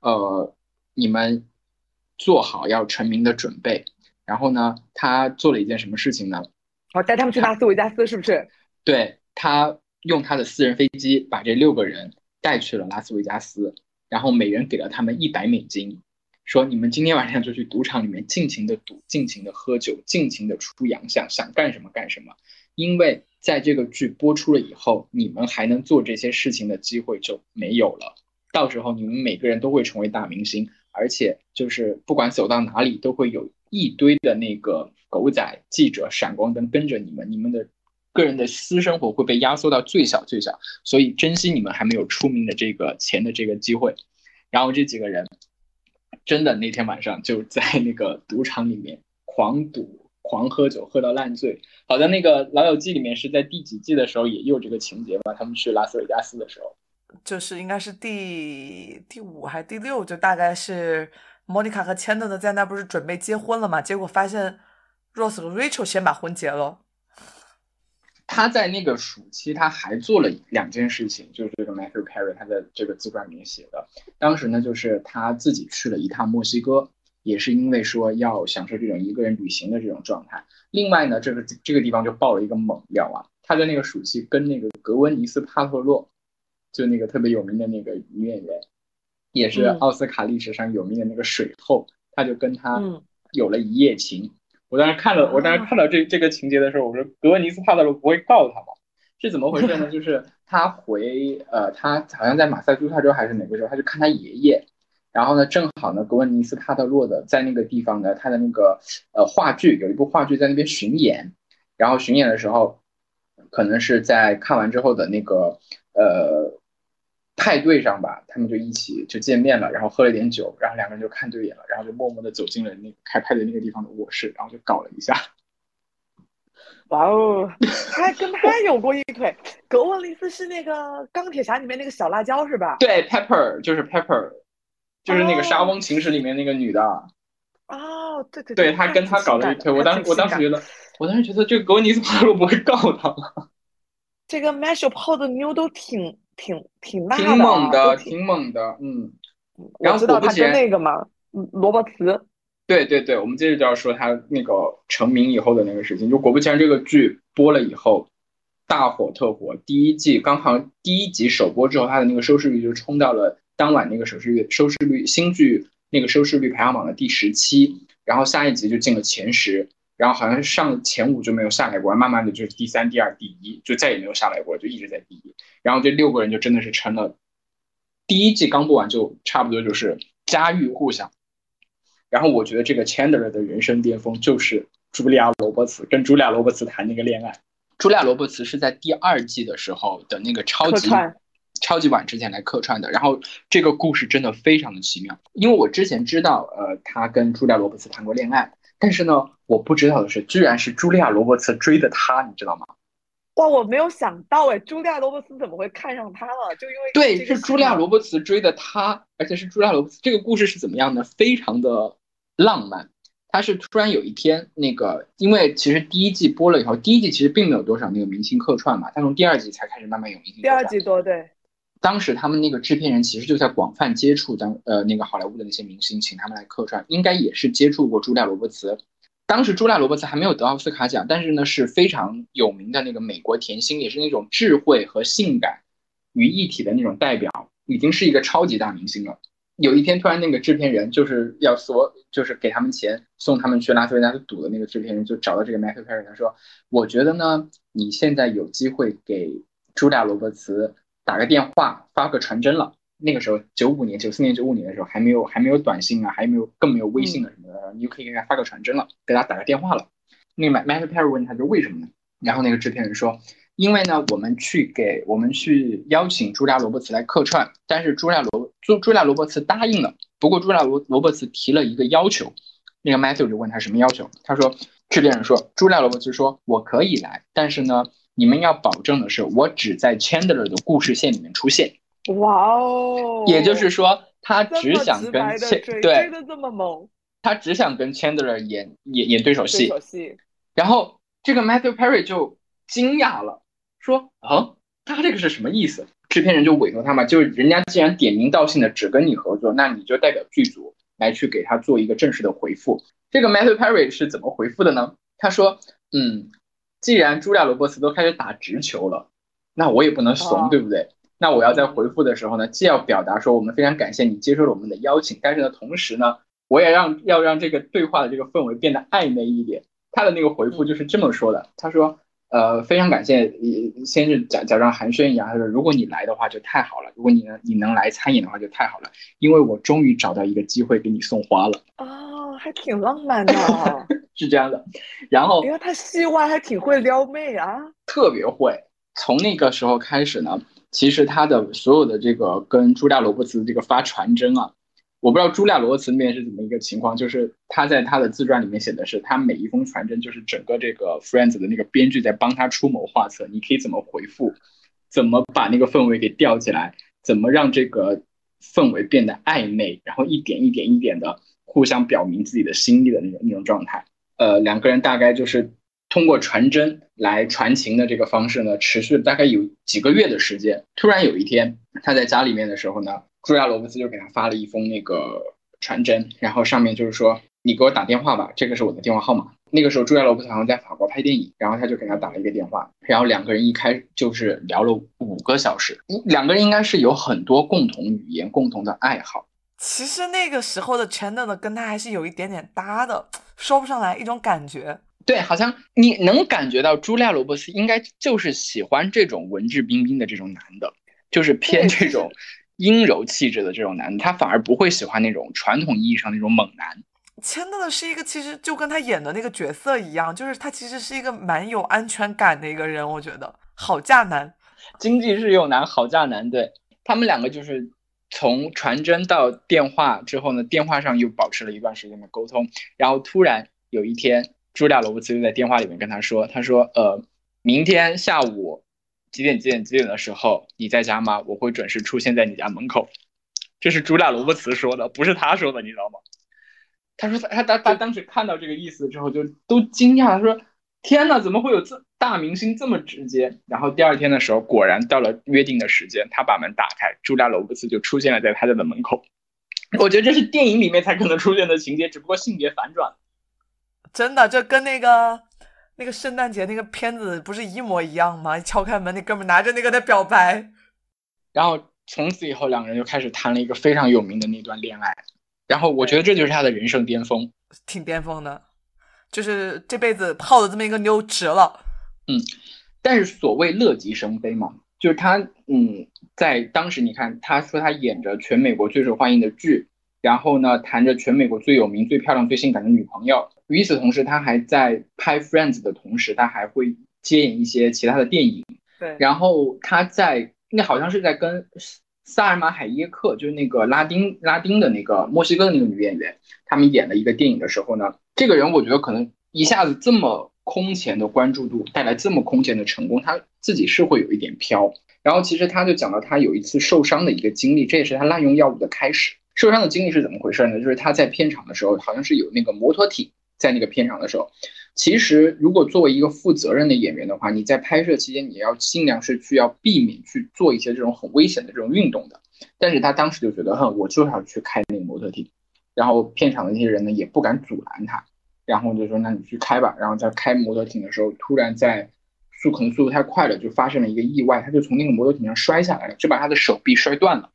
呃，你们做好要成名的准备。然后呢，他做了一件什么事情呢？
我，带他们去拉斯维加斯，是不是？
对他用他的私人飞机把这六个人带去了拉斯维加斯，然后每人给了他们一百美金，说你们今天晚上就去赌场里面尽情的赌，尽情的喝酒，尽情的出洋相，想干什么干什么。因为在这个剧播出了以后，你们还能做这些事情的机会就没有了。到时候你们每个人都会成为大明星，而且就是不管走到哪里，都会有一堆的那个狗仔记者、闪光灯跟着你们，你们的个人的私生活会被压缩到最小最小。所以珍惜你们还没有出名的这个钱的这个机会。然后这几个人。真的那天晚上就在那个赌场里面狂赌、狂喝酒，喝到烂醉。好像那个《老友记》里面是在第几季的时候也有这个情节吧？他们去拉斯维加斯的时候，
就是应该是第第五还是第六，就大概是莫妮卡和钱德勒在那不是准备结婚了嘛？结果发现 Rose 和 Rachel 先把婚结了。
他在那个暑期，他还做了两件事情，就是这个 Matthew Perry 他在这个自传里面写的。当时呢，就是他自己去了一趟墨西哥，也是因为说要享受这种一个人旅行的这种状态。另外呢，这个这个地方就爆了一个猛料啊，他在那个暑期跟那个格温尼斯帕特洛，就那个特别有名的那个女演员，也是奥斯卡历史上有名的那个水后，他就跟他有了一夜情。我当时看了，我当时看到这这个情节的时候，我说格温尼斯帕特罗不会告他吗？是怎么回事呢？就是他回呃，他好像在马萨诸塞州还是哪个州，他就看他爷爷，然后呢，正好呢，格温尼斯帕特洛的在那个地方呢，他的那个呃话剧有一部话剧在那边巡演，然后巡演的时候，可能是在看完之后的那个呃。派对上吧，他们就一起就见面了，然后喝了点酒，然后两个人就看对眼了，然后就默默的走进了那个开派对那个地方的卧室，然后就搞了一下。
哇哦，他还跟他有过一腿。格沃利斯是那个钢铁侠里面那个小辣椒是吧？
对，Pepper 就是 Pepper，就是那个沙翁情史里面那个女的。
哦，对对
对，他跟他搞了一腿。我当时我当时觉得，我当时觉得这个格温尼斯帕洛不会告他吗？
这个 Marshall 泡的妞都挺。挺挺辣
的，挺猛的，挺猛的，嗯。然后
果不其然，那个嘛，罗伯茨。
对对对，我们接着就要说他那个成名以后的那个事情。就果不其然，这个剧播了以后，大火特火。第一季刚好第一集首播之后，他的那个收视率就冲到了当晚那个收视率收视率新剧那个收视率排行榜的第十七，然后下一集就进了前十。然后好像上前五就没有下来过，慢慢的就是第三、第二、第一，就再也没有下来过，就一直在第一。然后这六个人就真的是成了，第一季刚播完就差不多就是家喻户晓。然后我觉得这个 Chandler 的人生巅峰就是茱莉亚·罗伯茨跟茱莉亚·罗伯茨谈那个恋爱。茱莉亚·罗伯茨是在第二季的时候的那个超级超级晚之前来客串的。然后这个故事真的非常的奇妙，因为我之前知道，呃，他跟茱莉亚·罗伯茨谈过恋爱。但是呢，我不知道的是，居然是茱莉亚·罗伯茨追的他，你知道吗？
哇，我没有想到哎，茱莉亚·罗伯茨怎么会看上他了？就因为
对，是茱莉亚·罗伯茨追的他，而且是茱莉亚·罗伯茨。这个故事是怎么样的？非常的浪漫。他是突然有一天，那个因为其实第一季播了以后，第一季其实并没有多少那个明星客串嘛，他从第二季才开始慢慢有明星。
第二季多对。
当时他们那个制片人其实就在广泛接触当呃那个好莱坞的那些明星，请他们来客串，应该也是接触过朱莉亚·罗伯茨。当时朱莉亚·罗伯茨还没有得奥斯卡奖，但是呢是非常有名的那个美国甜心，也是那种智慧和性感于一体的那种代表，已经是一个超级大明星了。有一天突然那个制片人就是要说就是给他们钱送他们去拉斯维加斯赌的那个制片人就找到这个 Matthew Perry，他说：“我觉得呢，你现在有机会给朱莉亚·罗伯茨。”打个电话，发个传真了。那个时候，九五年、九四年、九五年的时候，还没有还没有短信啊，还没有更没有微信了什么的，你就可以给他发个传真了，给他打个电话了。那个 Matt Perry 问他，就为什么呢？然后那个制片人说，因为呢，我们去给我们去邀请朱莉亚·罗伯茨来客串，但是朱莉亚·罗朱朱莉亚·罗伯茨答应了。不过朱莉亚·罗罗伯茨提了一个要求，那个 Matthew 就问他什么要求？他说，制片人说，朱莉亚·罗伯茨说，我可以来，但是呢。你们要保证的是，我只在 Chandler 的故事线里面出现。
哇哦！
也就是说，他只想跟 Chandler 对，
这么猛。
他只想跟 Chandler 演演演对手戏。
对手戏。
然后这个 Matthew Perry 就惊讶了，说：“啊，他这个是什么意思？”制片人就委托他嘛，就是人家既然点名道姓的只跟你合作，那你就代表剧组来去给他做一个正式的回复。这个 Matthew Perry 是怎么回复的呢？他说：“嗯。”既然朱莉亚·罗伯茨都开始打直球了，那我也不能怂，对不对？那我要在回复的时候呢，既要表达说我们非常感谢你接受了我们的邀请，但是呢，同时呢，我也让要让这个对话的这个氛围变得暧昧一点。他的那个回复就是这么说的，他说。呃，非常感谢，先是假假装寒暄一下，他说如果你来的话就太好了，如果你能你能来参演的话就太好了，因为我终于找到一个机会给你送花了。
哦，还挺浪漫的，
是这样的。然后，
因为他戏外还挺会撩妹啊，
特别会。从那个时候开始呢，其实他的所有的这个跟朱莉亚罗伯茨这个发传真啊。我不知道朱莉亚·罗伯茨那边是怎么一个情况，就是他在他的自传里面写的是，他每一封传真就是整个这个 Friends 的那个编剧在帮他出谋划策，你可以怎么回复，怎么把那个氛围给吊起来，怎么让这个氛围变得暧昧，然后一点一点一点的互相表明自己的心意的那种那种状态。呃，两个人大概就是通过传真来传情的这个方式呢，持续大概有几个月的时间。突然有一天，他在家里面的时候呢。朱亚罗伯茨就给他发了一封那个传真，然后上面就是说你给我打电话吧，这个是我的电话号码。那个时候朱亚罗伯斯好像在法国拍电影，然后他就给他打了一个电话，然后两个人一开就是聊了五个小时，两个人应该是有很多共同语言、共同的爱好。
其实那个时候的 Chandler 跟他还是有一点点搭的，说不上来一种感觉。
对，好像你能感觉到朱亚罗伯斯应该就是喜欢这种文质彬彬的这种男的，就是偏这种。阴柔气质的这种男的，他反而不会喜欢那种传统意义上那种猛男。
签到的是一个，其实就跟他演的那个角色一样，就是他其实是一个蛮有安全感的一个人。我觉得好嫁男，
经济适用男，好嫁男。对他们两个就是从传真到电话之后呢，电话上又保持了一段时间的沟通，然后突然有一天，朱莉亚·罗伯茨就在电话里面跟他说：“他说，呃，明天下午。”几点几点几点的时候你在家吗？我会准时出现在你家门口。这是朱莉亚·罗伯茨说的，不是他说的，你知道吗？他说他他他当时看到这个意思之后就都惊讶，他说：“天哪，怎么会有这大明星这么直接？”然后第二天的时候，果然到了约定的时间，他把门打开，朱莉亚·罗伯茨就出现了在他家的门口。我觉得这是电影里面才可能出现的情节，只不过性别反转。
真的，这跟那个。那个圣诞节那个片子不是一模一样吗？一敲开门，那哥们拿着那个在表白，
然后从此以后两个人就开始谈了一个非常有名的那段恋爱，然后我觉得这就是他的人生巅峰，
挺巅峰的，就是这辈子泡的这么一个妞值了。
嗯，但是所谓乐极生悲嘛，就是他嗯，在当时你看他说他演着全美国最受欢迎的剧，然后呢谈着全美国最有名、最漂亮、最性感的女朋友。与此同时，他还在拍《Friends》的同时，他还会接演一些其他的电影。
对，
然后他在那好像是在跟萨尔玛海耶克，就是那个拉丁拉丁的那个墨西哥的那个女演员，他们演了一个电影的时候呢，这个人我觉得可能一下子这么空前的关注度，带来这么空前的成功，他自己是会有一点飘。然后其实他就讲到他有一次受伤的一个经历，这也是他滥用药物的开始。受伤的经历是怎么回事呢？就是他在片场的时候，好像是有那个摩托艇。在那个片场的时候，其实如果作为一个负责任的演员的话，你在拍摄期间你要尽量是去要避免去做一些这种很危险的这种运动的。但是他当时就觉得，哼，我就是要去开那个摩托艇，然后片场的那些人呢也不敢阻拦他，然后就说那你去开吧。然后在开摩托艇的时候，突然在速可能速度太快了，就发生了一个意外，他就从那个摩托艇上摔下来了，就把他的手臂摔断了。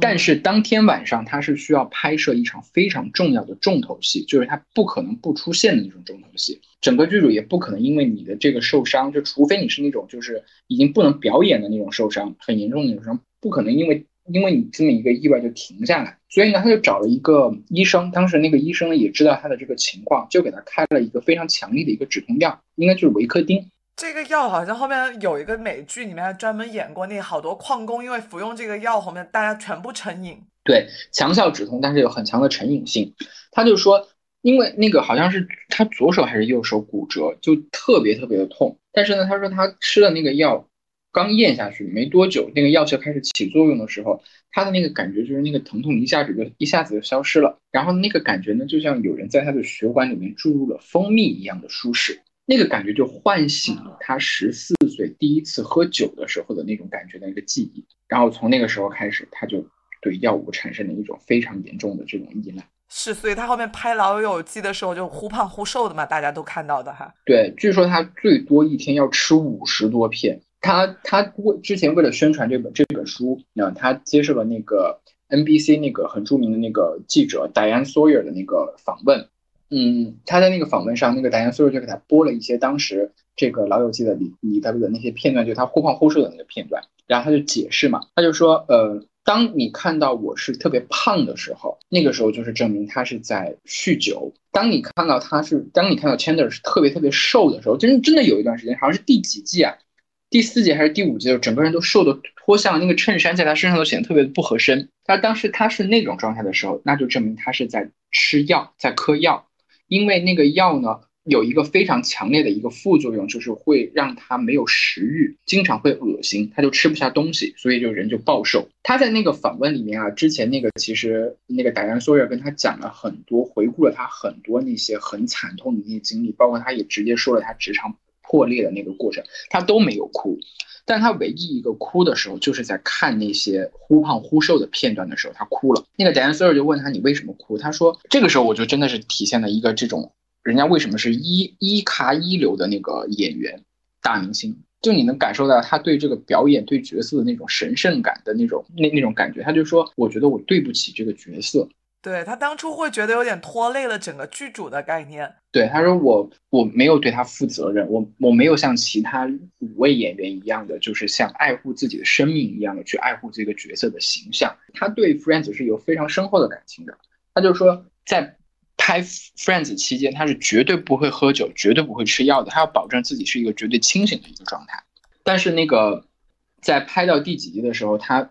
但是当天晚上他是需要拍摄一场非常重要的重头戏，就是他不可能不出现的那种重头戏。整个剧组也不可能因为你的这个受伤，就除非你是那种就是已经不能表演的那种受伤，很严重的那种伤，不可能因为因为你这么一个意外就停下来。所以呢，他就找了一个医生，当时那个医生呢也知道他的这个情况，就给他开了一个非常强力的一个止痛药，应该就是维克丁。
这个药好像后面有一个美剧，里面还专门演过，那好多矿工因为服用这个药，后面大家全部成瘾。
对，强效止痛，但是有很强的成瘾性。他就说，因为那个好像是他左手还是右手骨折，就特别特别的痛。但是呢，他说他吃了那个药，刚咽下去没多久，那个药效开始起作用的时候，他的那个感觉就是那个疼痛一下子就一下子就消失了。然后那个感觉呢，就像有人在他的血管里面注入了蜂蜜一样的舒适。那个感觉就唤醒了他十四岁第一次喝酒的时候的那种感觉的一个记忆，然后从那个时候开始，他就对药物产生了一种非常严重的这种依赖。
是，所以他后面拍《老友记》的时候就忽胖忽瘦的嘛，大家都看到的哈。
对，据说他最多一天要吃五十多片。他他为之前为了宣传这本这本书，那他接受了那个 NBC 那个很著名的那个记者 Diane Sawyer 的那个访问。嗯，他在那个访问上，那个 Diane Sawyer 就给他播了一些当时这个《老友记》的里里头的那些片段，就他忽胖忽瘦的那个片段。然后他就解释嘛，他就说，呃，当你看到我是特别胖的时候，那个时候就是证明他是在酗酒。当你看到他是，当你看到 Chandler 是特别特别瘦的时候，真真的有一段时间，好像是第几季啊？第四节还是第五季？整个人都瘦的脱相，那个衬衫在他身上都显得特别的不合身。他当时他是那种状态的时候，那就证明他是在吃药，在嗑药，因为那个药呢。有一个非常强烈的一个副作用，就是会让他没有食欲，经常会恶心，他就吃不下东西，所以就人就暴瘦。他在那个访问里面啊，之前那个其实那个达安索尔跟他讲了很多，回顾了他很多那些很惨痛的那些经历，包括他也直接说了他职场破裂的那个过程，他都没有哭，但他唯一一个哭的时候，就是在看那些忽胖忽瘦的片段的时候，他哭了。那个达安索尔就问他你为什么哭？他说这个时候我就真的是体现了一个这种。人家为什么是一一咖一流的那个演员大明星？就你能感受到他对这个表演、对角色的那种神圣感的那种那那种感觉。他就说：“我觉得我对不起这个角色。”
对他当初会觉得有点拖累了整个剧组的概念。
对他说：“我我没有对他负责任，我我没有像其他五位演员一样的，就是像爱护自己的生命一样的去爱护这个角色的形象。他对 Friends 是有非常深厚的感情的。他就说在。”拍 Friends 期间，他是绝对不会喝酒，绝对不会吃药的。他要保证自己是一个绝对清醒的一个状态。但是那个在拍到第几集的时候，他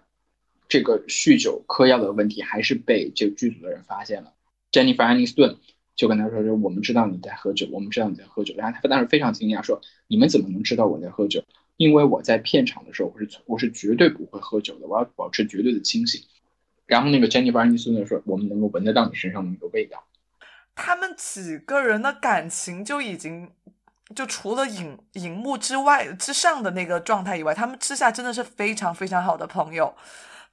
这个酗酒嗑药的问题还是被这个剧组的人发现了。Jennifer Aniston 就跟他说：“说我们知道你在喝酒，我们知道你在喝酒。”然后他当时非常惊讶，说：“你们怎么能知道我在喝酒？因为我在片场的时候，我是我是绝对不会喝酒的，我要保持绝对的清醒。”然后那个 Jennifer Aniston 就说：“我们能够闻得到你身上的那个味道。”
他们几个人的感情就已经，就除了荧荧幕之外之上的那个状态以外，他们之下真的是非常非常好的朋友。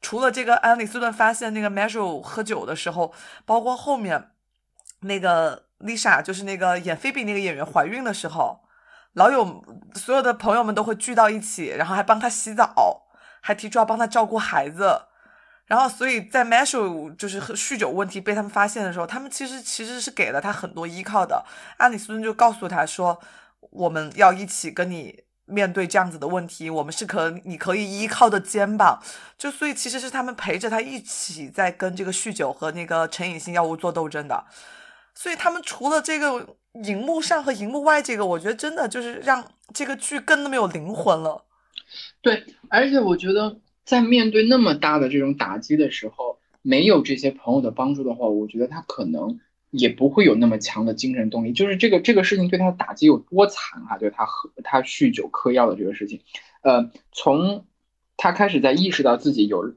除了这个安里斯顿发现那个 Marshall 喝酒的时候，包括后面那个 Lisa 就是那个演菲比那个演员怀孕的时候，老有所有的朋友们都会聚到一起，然后还帮他洗澡，还提出要帮他照顾孩子。然后，所以在 Marshall 就是酗酒问题被他们发现的时候，他们其实其实是给了他很多依靠的。安里斯顿就告诉他说：“我们要一起跟你面对这样子的问题，我们是可你可以依靠的肩膀。”就所以其实是他们陪着他一起在跟这个酗酒和那个成瘾性药物做斗争的。所以他们除了这个荧幕上和荧幕外这个，我觉得真的就是让这个剧更那么有灵魂了。
对，而且我觉得。在面对那么大的这种打击的时候，没有这些朋友的帮助的话，我觉得他可能也不会有那么强的精神动力。就是这个这个事情对他的打击有多惨啊？就他喝他酗酒嗑药的这个事情，呃，从他开始在意识到自己有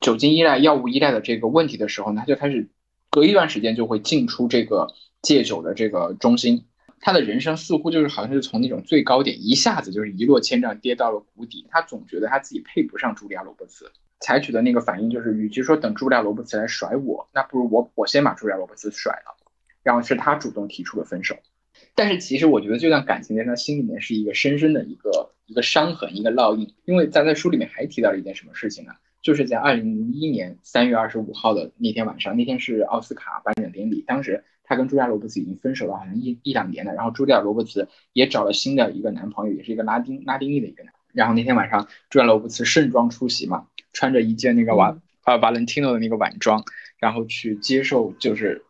酒精依赖、药物依赖的这个问题的时候呢，他就开始隔一段时间就会进出这个戒酒的这个中心。他的人生似乎就是好像是从那种最高点一下子就是一落千丈跌到了谷底。他总觉得他自己配不上茱莉亚·罗伯茨，采取的那个反应就是，与其说等朱莉亚·罗伯茨来甩我，那不如我我先把朱莉亚·罗伯茨甩了，然后是他主动提出了分手。但是其实我觉得这段感情在他心里面是一个深深的一个一个伤痕，一个烙印。因为在在书里面还提到了一件什么事情呢？就是在二零零一年三月二十五号的那天晚上，那天是奥斯卡颁奖典礼，当时。他跟朱莉亚·罗伯茨已经分手了，好像一一两年了。然后朱莉亚·罗伯茨也找了新的一个男朋友，也是一个拉丁拉丁裔的一个男。然后那天晚上，朱莉亚·罗伯茨盛装出席嘛，穿着一件那个瓦呃瓦伦蒂诺的那个晚装，然后去接受就是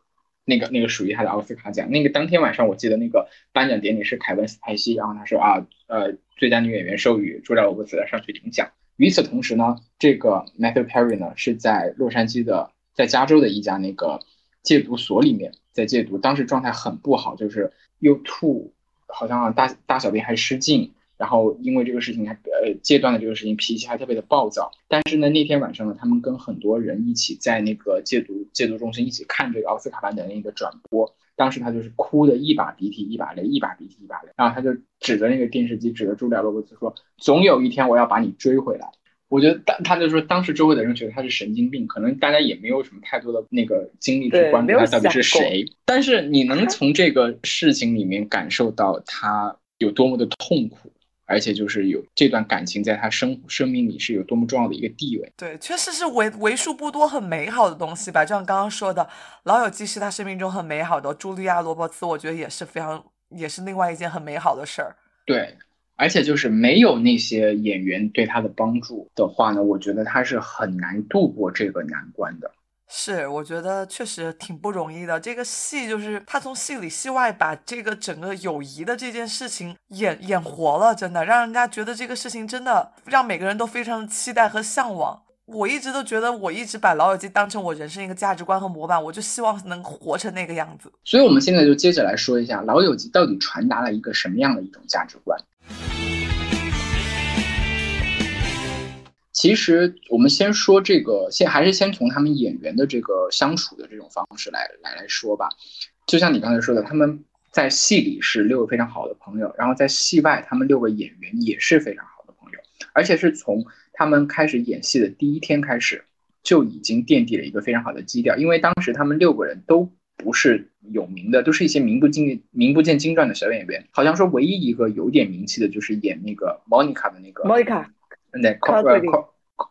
那个那个属于他的奥斯卡奖。那个当天晚上，我记得那个颁奖典礼是凯文·斯派西，然后他说啊呃最佳女演员授予朱莉亚·罗伯茨上去领奖。与此同时呢，这个 Matthew Perry 呢是在洛杉矶的，在加州的一家那个戒毒所里面。在戒毒，当时状态很不好，就是又吐，好像大大小便还失禁，然后因为这个事情还呃戒断的这个事情，脾气还特别的暴躁。但是呢，那天晚上呢，他们跟很多人一起在那个戒毒戒毒中心一起看这个奥斯卡颁奖的那个转播，当时他就是哭的一把鼻涕一把泪，一把鼻涕一把泪，然后他就指着那个电视机，指着朱莉亚·罗伯茨说：“总有一天我要把你追回来。”我觉得当他就说，当时周围的人觉得他是神经病，可能大家也没有什么太多的那个精力去关注他到底是谁。但是你能从这个事情里面感受到他有多么的痛苦，而且就是有这段感情在他生生命里是有多么重要的一个地位。
对，确实是为为数不多很美好的东西吧。就像刚刚说的，《老友记》是他生命中很美好的。茱莉亚·罗伯茨，我觉得也是非常，也是另外一件很美好的事儿。
对，而且就是没有那些演员对他的帮助的话呢，我觉得他是很难度过这个难关的。
是，我觉得确实挺不容易的。这个戏就是他从戏里戏外把这个整个友谊的这件事情演演活了，真的让人家觉得这个事情真的让每个人都非常期待和向往。我一直都觉得，我一直把老友记当成我人生一个价值观和模板，我就希望能活成那个样子。
所以，我们现在就接着来说一下老友记到底传达了一个什么样的一种价值观。其实我们先说这个，先还是先从他们演员的这个相处的这种方式来来来说吧。就像你刚才说的，他们在戏里是六个非常好的朋友，然后在戏外，他们六个演员也是非常好的朋友，而且是从他们开始演戏的第一天开始就已经奠定了一个非常好的基调。因为当时他们六个人都不是有名的，都是一些名不经名不见经传的小演员。好像说唯一一个有点名气的就是演那个 Monica 的那个
Monica。
对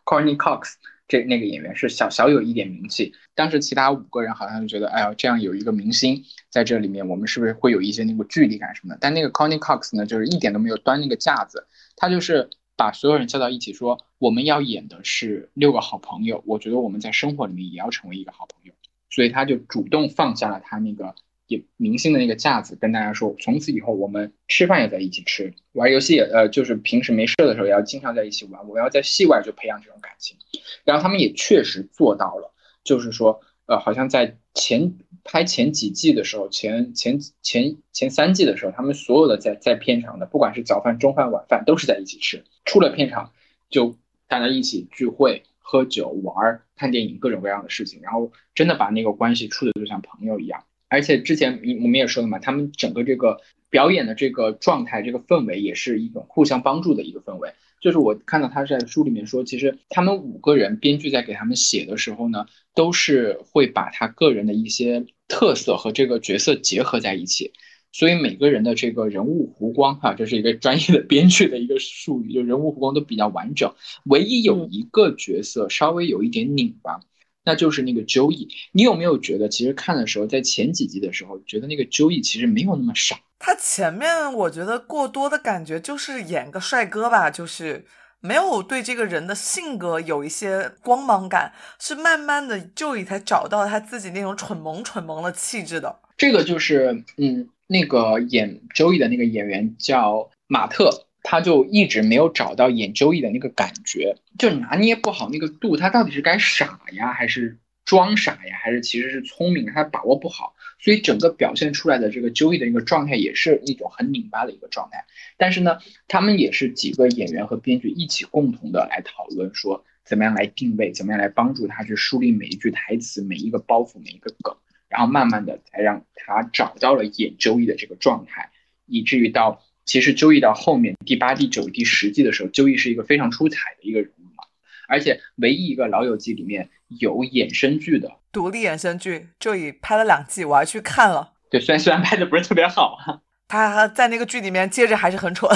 ，Corny Cox 这那个演员是小小有一点名气。当时其他五个人好像就觉得，哎呦，这样有一个明星在这里面，我们是不是会有一些那个距离感什么的？但那个 Corny Cox 呢，就是一点都没有端那个架子，他就是把所有人叫到一起说，我们要演的是六个好朋友，我觉得我们在生活里面也要成为一个好朋友，所以他就主动放下了他那个。也明星的那个架子，跟大家说，从此以后我们吃饭也在一起吃，玩游戏也呃，就是平时没事的时候也要经常在一起玩。我要在戏外就培养这种感情，然后他们也确实做到了，就是说，呃，好像在前拍前几季的时候，前前前前三季的时候，他们所有的在在片场的，不管是早饭、中饭、晚饭，都是在一起吃。出了片场，就大家一起聚会、喝酒、玩、看电影，各种各样的事情，然后真的把那个关系处的就像朋友一样。而且之前我们也说了嘛，他们整个这个表演的这个状态、这个氛围，也是一种互相帮助的一个氛围。就是我看到他在书里面说，其实他们五个人编剧在给他们写的时候呢，都是会把他个人的一些特色和这个角色结合在一起，所以每个人的这个人物弧光，哈，这是一个专业的编剧的一个术语，就人物弧光都比较完整。唯一有一个角色稍微有一点拧巴。那就是那个 Joey，你有没有觉得，其实看的时候，在前几集的时候，觉得那个 Joey 其实没有那么傻。
他前面我觉得过多的感觉就是演个帅哥吧，就是没有对这个人的性格有一些光芒感，是慢慢的 Joey 才找到他自己那种蠢萌蠢萌的气质的。
这个就是，嗯，那个演 Joey 的那个演员叫马特。他就一直没有找到演周易的那个感觉，就拿捏不好那个度，他到底是该傻呀，还是装傻呀，还是其实是聪明，他把握不好，所以整个表现出来的这个周易的一个状态也是一种很拧巴的一个状态。但是呢，他们也是几个演员和编剧一起共同的来讨论，说怎么样来定位，怎么样来帮助他去梳理每一句台词、每一个包袱、每一个梗，然后慢慢的才让他找到了演周易的这个状态，以至于到。其实周易到后面第八、第九、第十季的时候，周易是一个非常出彩的一个人物嘛，而且唯一一个老友记里面有衍生剧的
独立衍生剧，周易拍了两季，我还去看了。
对，虽然虽然拍的不是特别好，
他在那个剧里面接着还是很蠢，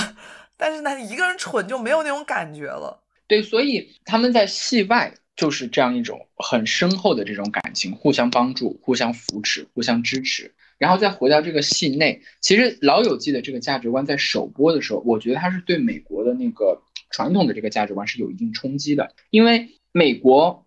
但是呢一个人蠢就没有那种感觉了。
对，所以他们在戏外就是这样一种很深厚的这种感情，互相帮助、互相扶持、互相支持。然后再回到这个戏内，其实《老友记》的这个价值观在首播的时候，我觉得它是对美国的那个传统的这个价值观是有一定冲击的。因为美国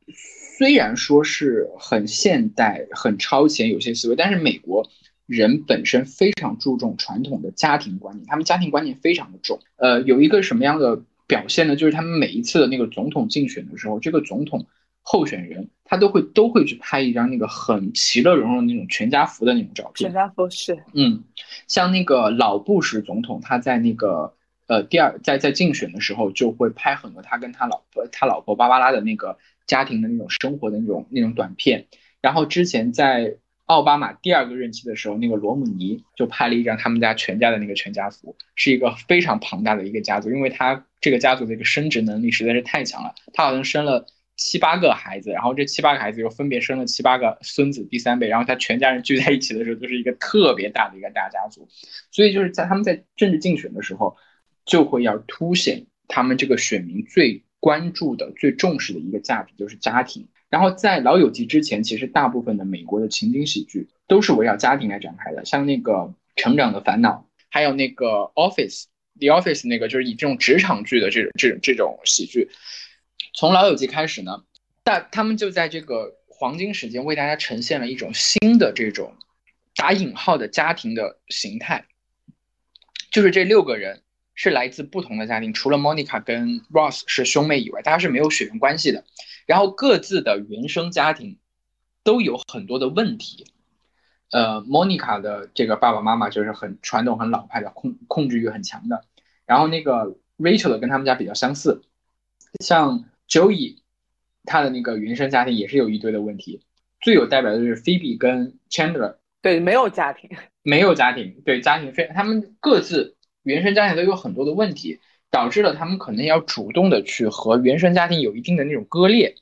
虽然说是很现代、很超前，有些思维，但是美国人本身非常注重传统的家庭观念，他们家庭观念非常的重。呃，有一个什么样的表现呢？就是他们每一次的那个总统竞选的时候，这个总统。候选人他都会都会去拍一张那个很其乐融融那种全家福的那种照
片。全家福是，
嗯，像那个老布什总统，他在那个呃第二在在竞选的时候就会拍很多他跟他老婆他老婆芭芭拉的那个家庭的那种生活的那种那种短片。然后之前在奥巴马第二个任期的时候，那个罗姆尼就拍了一张他们家全家的那个全家福，是一个非常庞大的一个家族，因为他这个家族的一个生殖能力实在是太强了，他好像生了。七八个孩子，然后这七八个孩子又分别生了七八个孙子，第三辈，然后他全家人聚在一起的时候，就是一个特别大的一个大家族。所以就是在他们在政治竞选的时候，就会要凸显他们这个选民最关注的、最重视的一个价值，就是家庭。然后在《老友记》之前，其实大部分的美国的情景喜剧都是围绕家庭来展开的，像那个《成长的烦恼》，还有那个《Office》，《The Office》那个就是以这种职场剧的这种、这种、这种喜剧。从《老友记》开始呢，但他们就在这个黄金时间为大家呈现了一种新的这种打引号的家庭的形态，就是这六个人是来自不同的家庭，除了 Monica 跟 Ross 是兄妹以外，大家是没有血缘关系的。然后各自的原生家庭都有很多的问题。呃，Monica 的这个爸爸妈妈就是很传统、很老派的，控控制欲很强的。然后那个 Rachel 的跟他们家比较相似，像 Joey，他的那个原生家庭也是有一堆的问题。最有代表的就是 Phoebe 跟 Chandler，
对，没有家庭，
没有家庭，对家庭非他们各自原生家庭都有很多的问题。导致了他们可能要主动的去和原生家庭有一定的那种割裂，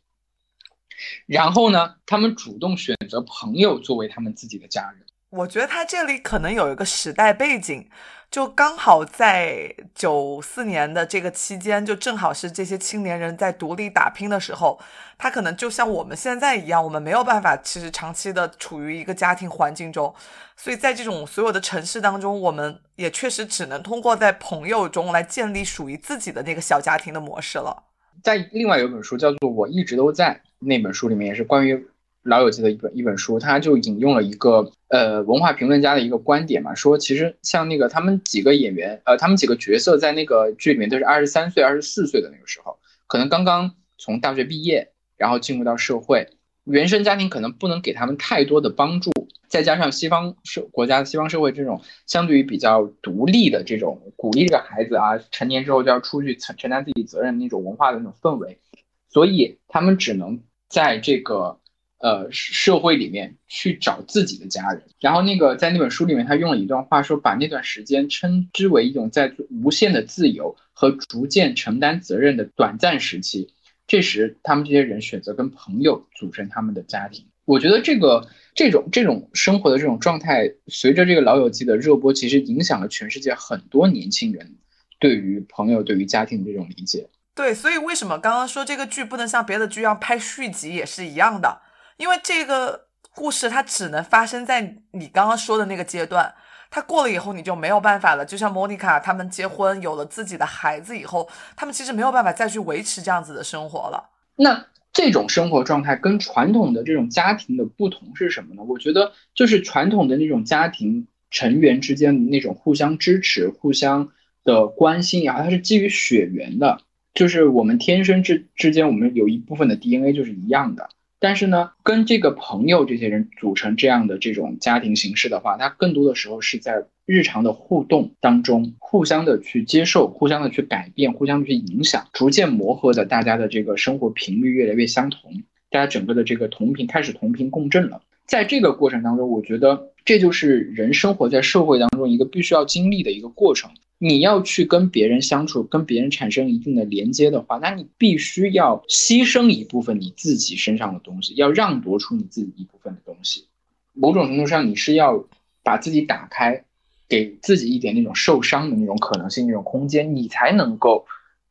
然后呢，他们主动选择朋友作为他们自己的家人。
我觉得他这里可能有一个时代背景。就刚好在九四年的这个期间，就正好是这些青年人在独立打拼的时候，他可能就像我们现在一样，我们没有办法，其实长期的处于一个家庭环境中，所以在这种所有的城市当中，我们也确实只能通过在朋友中来建立属于自己的那个小家庭的模式了。
在另外有本书叫做《我一直都在》那本书里面，也是关于。老友记的一本一本书，他就引用了一个呃文化评论家的一个观点嘛，说其实像那个他们几个演员，呃，他们几个角色在那个剧里面都是二十三岁、二十四岁的那个时候，可能刚刚从大学毕业，然后进入到社会，原生家庭可能不能给他们太多的帮助，再加上西方社国家、西方社会这种相对于比较独立的这种鼓励这个孩子啊，成年之后就要出去承承担自己责任那种文化的那种氛围，所以他们只能在这个。呃，社会里面去找自己的家人，然后那个在那本书里面，他用了一段话说，把那段时间称之为一种在无限的自由和逐渐承担责任的短暂时期。这时，他们这些人选择跟朋友组成他们的家庭。我觉得这个这种这种生活的这种状态，随着这个老友记的热播，其实影响了全世界很多年轻人对于朋友、对于家庭的这种理解。
对，所以为什么刚刚说这个剧不能像别的剧一样拍续集，也是一样的。因为这个故事它只能发生在你刚刚说的那个阶段，它过了以后你就没有办法了。就像莫妮卡他们结婚有了自己的孩子以后，他们其实没有办法再去维持这样子的生活了。
那这种生活状态跟传统的这种家庭的不同是什么呢？我觉得就是传统的那种家庭成员之间的那种互相支持、互相的关心呀，它是基于血缘的，就是我们天生之之间我们有一部分的 DNA 就是一样的。但是呢，跟这个朋友这些人组成这样的这种家庭形式的话，他更多的时候是在日常的互动当中，互相的去接受，互相的去改变，互相的去影响，逐渐磨合的，大家的这个生活频率越来越相同，大家整个的这个同频开始同频共振了。在这个过程当中，我觉得这就是人生活在社会当中一个必须要经历的一个过程。你要去跟别人相处，跟别人产生一定的连接的话，那你必须要牺牲一部分你自己身上的东西，要让夺出你自己一部分的东西。某种程度上，你是要把自己打开，给自己一点那种受伤的那种可能性、那种空间，你才能够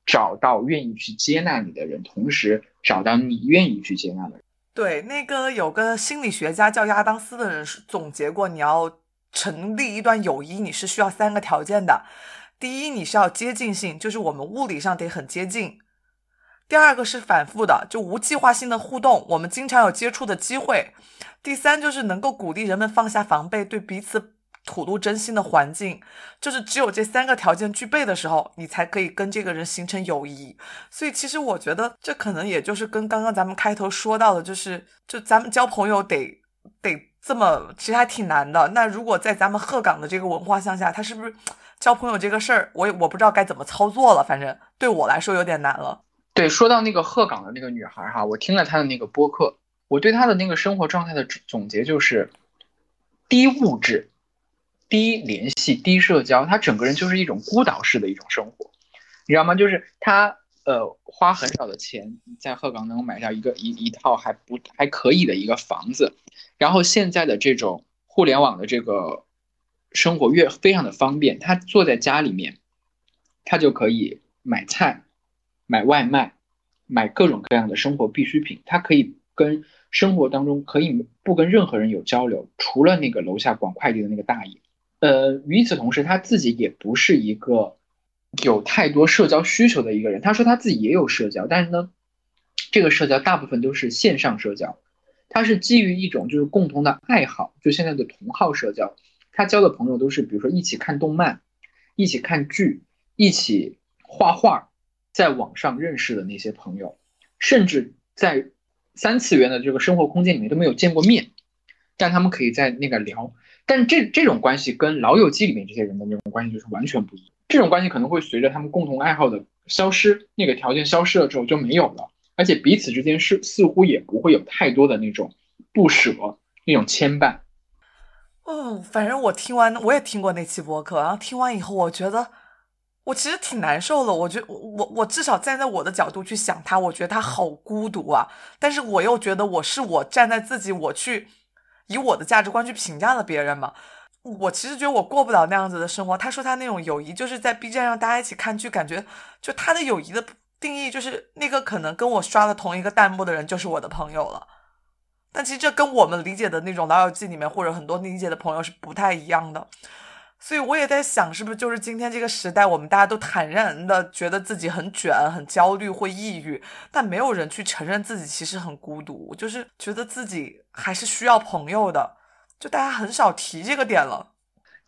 找到愿意去接纳你的人，同时找到你愿意去接纳的人。
对，那个有个心理学家叫亚当斯的人总结过，你要成立一段友谊，你是需要三个条件的。第一，你是要接近性，就是我们物理上得很接近。第二个是反复的，就无计划性的互动，我们经常有接触的机会。第三就是能够鼓励人们放下防备，对彼此吐露真心的环境。就是只有这三个条件具备的时候，你才可以跟这个人形成友谊。所以其实我觉得这可能也就是跟刚刚咱们开头说到的，就是就咱们交朋友得得这么，其实还挺难的。那如果在咱们鹤岗的这个文化向下，他是不是？交朋友这个事儿，我也我不知道该怎么操作了，反正对我来说有点难了。
对，说到那个鹤岗的那个女孩哈，我听了她的那个播客，我对她的那个生活状态的总结就是：低物质、低联系、低社交，他整个人就是一种孤岛式的一种生活，你知道吗？就是他呃花很少的钱在鹤岗能买到一个一一套还不还可以的一个房子，然后现在的这种互联网的这个。生活越非常的方便，他坐在家里面，他就可以买菜、买外卖、买各种各样的生活必需品。他可以跟生活当中可以不跟任何人有交流，除了那个楼下管快递的那个大爷。呃，与此同时，他自己也不是一个有太多社交需求的一个人。他说他自己也有社交，但是呢，这个社交大部分都是线上社交。他是基于一种就是共同的爱好，就现在的同好社交。他交的朋友都是比如说一起看动漫、一起看剧、一起画画，在网上认识的那些朋友，甚至在三次元的这个生活空间里面都没有见过面，但他们可以在那个聊。但这这种关系跟《老友记》里面这些人的那种关系就是完全不一样。这种关系可能会随着他们共同爱好的消失，那个条件消失了之后就没有了。而且彼此之间是似乎也不会有太多的那种不舍、那种牵绊。
嗯，反正我听完，我也听过那期播客，然后听完以后，我觉得我其实挺难受的。我觉我我我至少站在我的角度去想他，我觉得他好孤独啊。但是我又觉得我是我站在自己，我去以我的价值观去评价了别人嘛。我其实觉得我过不了那样子的生活。他说他那种友谊就是在 B 站上大家一起看剧，感觉就他的友谊的。定义就是那个可能跟我刷了同一个弹幕的人就是我的朋友了，但其实这跟我们理解的那种老友记里面或者很多理解的朋友是不太一样的，所以我也在想，是不是就是今天这个时代，我们大家都坦然的觉得自己很卷、很焦虑、会抑郁，但没有人去承认自己其实很孤独，就是觉得自己还是需要朋友的，就大家很少提这个点了。